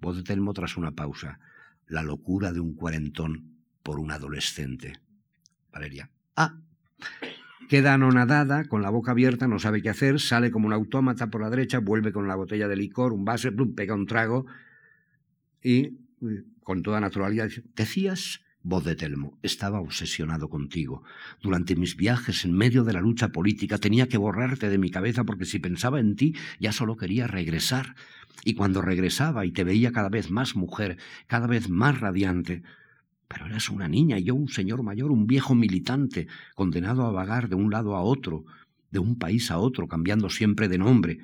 Voz de Telmo tras una pausa. La locura de un cuarentón por un adolescente. Valeria. Ah. Queda anonadada, con la boca abierta, no sabe qué hacer, sale como un autómata por la derecha, vuelve con la botella de licor, un vaso, pega un trago y, con toda naturalidad, dice, decías, voz de Telmo, estaba obsesionado contigo. Durante mis viajes en medio de la lucha política tenía que borrarte de mi cabeza porque si pensaba en ti ya solo quería regresar. Y cuando regresaba y te veía cada vez más mujer, cada vez más radiante, pero eras una niña y yo un señor mayor, un viejo militante, condenado a vagar de un lado a otro, de un país a otro, cambiando siempre de nombre.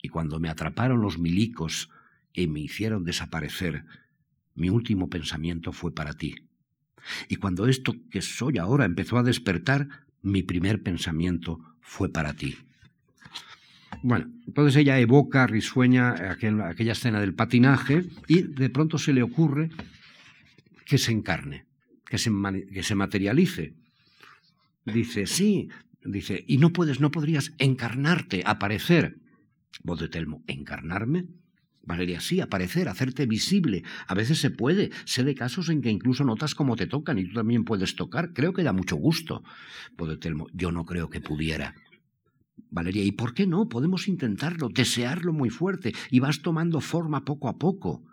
Y cuando me atraparon los milicos y me hicieron desaparecer, mi último pensamiento fue para ti. Y cuando esto que soy ahora empezó a despertar, mi primer pensamiento fue para ti. Bueno, entonces ella evoca, risueña aquella escena del patinaje y de pronto se le ocurre que se encarne, que se, que se materialice. Dice, sí, dice, y no puedes, no podrías encarnarte, aparecer. Voz de Telmo, ¿encarnarme? Valeria, sí, aparecer, hacerte visible. A veces se puede. Sé de casos en que incluso notas cómo te tocan y tú también puedes tocar. Creo que da mucho gusto. Voz de Telmo, yo no creo que pudiera. Valeria, ¿y por qué no? Podemos intentarlo, desearlo muy fuerte y vas tomando forma poco a poco.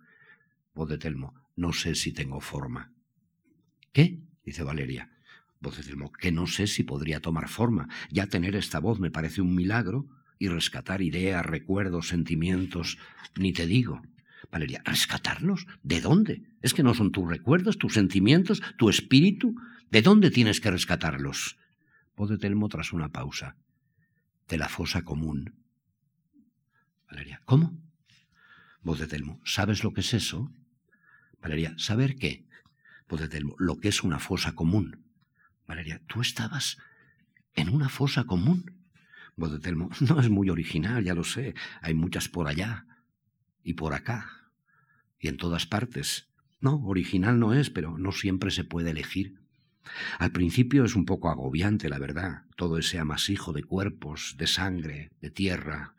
Voz de Telmo, no sé si tengo forma. ¿Qué? dice Valeria. Voz de Telmo, que no sé si podría tomar forma. Ya tener esta voz me parece un milagro y rescatar ideas, recuerdos, sentimientos, ni te digo. Valeria, ¿rescatarlos? ¿De dónde? ¿Es que no son tus recuerdos, tus sentimientos, tu espíritu? ¿De dónde tienes que rescatarlos? Voz de Telmo tras una pausa de la fosa común. Valeria, ¿cómo? Voz de Telmo, ¿sabes lo que es eso? Valeria, ¿saber qué? Voz de Telmo, lo que es una fosa común. Valeria, ¿tú estabas en una fosa común? Voz de Telmo, no es muy original, ya lo sé. Hay muchas por allá y por acá y en todas partes. No, original no es, pero no siempre se puede elegir. Al principio es un poco agobiante, la verdad, todo ese amasijo de cuerpos, de sangre, de tierra.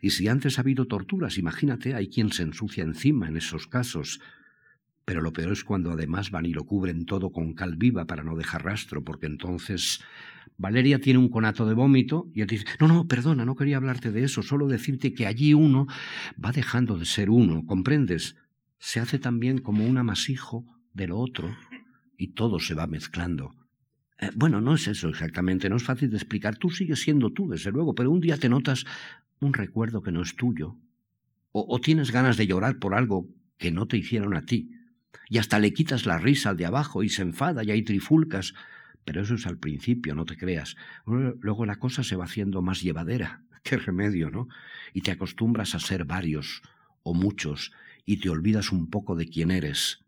Y si antes ha habido torturas, imagínate, hay quien se ensucia encima en esos casos. Pero lo peor es cuando además van y lo cubren todo con cal viva para no dejar rastro, porque entonces Valeria tiene un conato de vómito y él dice, no, no, perdona, no quería hablarte de eso, solo decirte que allí uno va dejando de ser uno, ¿comprendes? Se hace también como un amasijo de lo otro y todo se va mezclando. Eh, bueno, no es eso exactamente, no es fácil de explicar. Tú sigues siendo tú, desde luego, pero un día te notas un recuerdo que no es tuyo, o, tienes ganas de llorar por algo que no te hicieron a ti, y hasta le quitas la risa al de abajo y se enfada y hay trifulcas. Pero eso es al principio, no te creas. Luego la cosa se va haciendo más llevadera. Qué remedio, ¿no? Y te acostumbras a ser varios o muchos y te olvidas un poco de quién eres.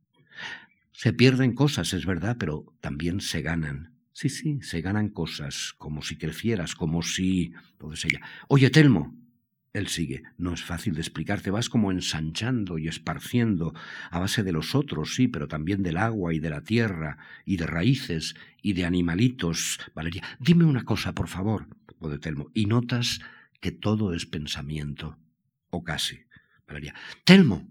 Se pierden cosas, es verdad, pero también se ganan. Sí, sí, se ganan cosas, como si crecieras, como si... Entonces ella, oye, Telmo. Él sigue, no es fácil de explicarte, vas como ensanchando y esparciendo a base de los otros, sí, pero también del agua y de la tierra y de raíces y de animalitos. Valeria, dime una cosa, por favor, de Telmo, y notas que todo es pensamiento, o casi. Valeria, Telmo,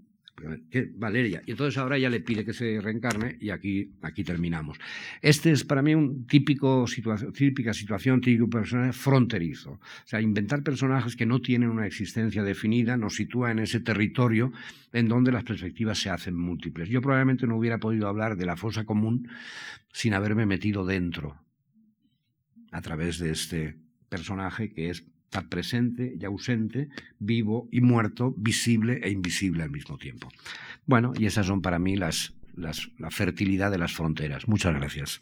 Valeria. Y entonces ahora ella le pide que se reencarne y aquí, aquí terminamos. Este es para mí un típico típica situación, típico personaje fronterizo. O sea, inventar personajes que no tienen una existencia definida nos sitúa en ese territorio en donde las perspectivas se hacen múltiples. Yo probablemente no hubiera podido hablar de la fosa común sin haberme metido dentro a través de este personaje que es estar presente y ausente, vivo y muerto, visible e invisible al mismo tiempo. Bueno, y esas son para mí las, la fertilidad de las fronteras. Muchas gracias.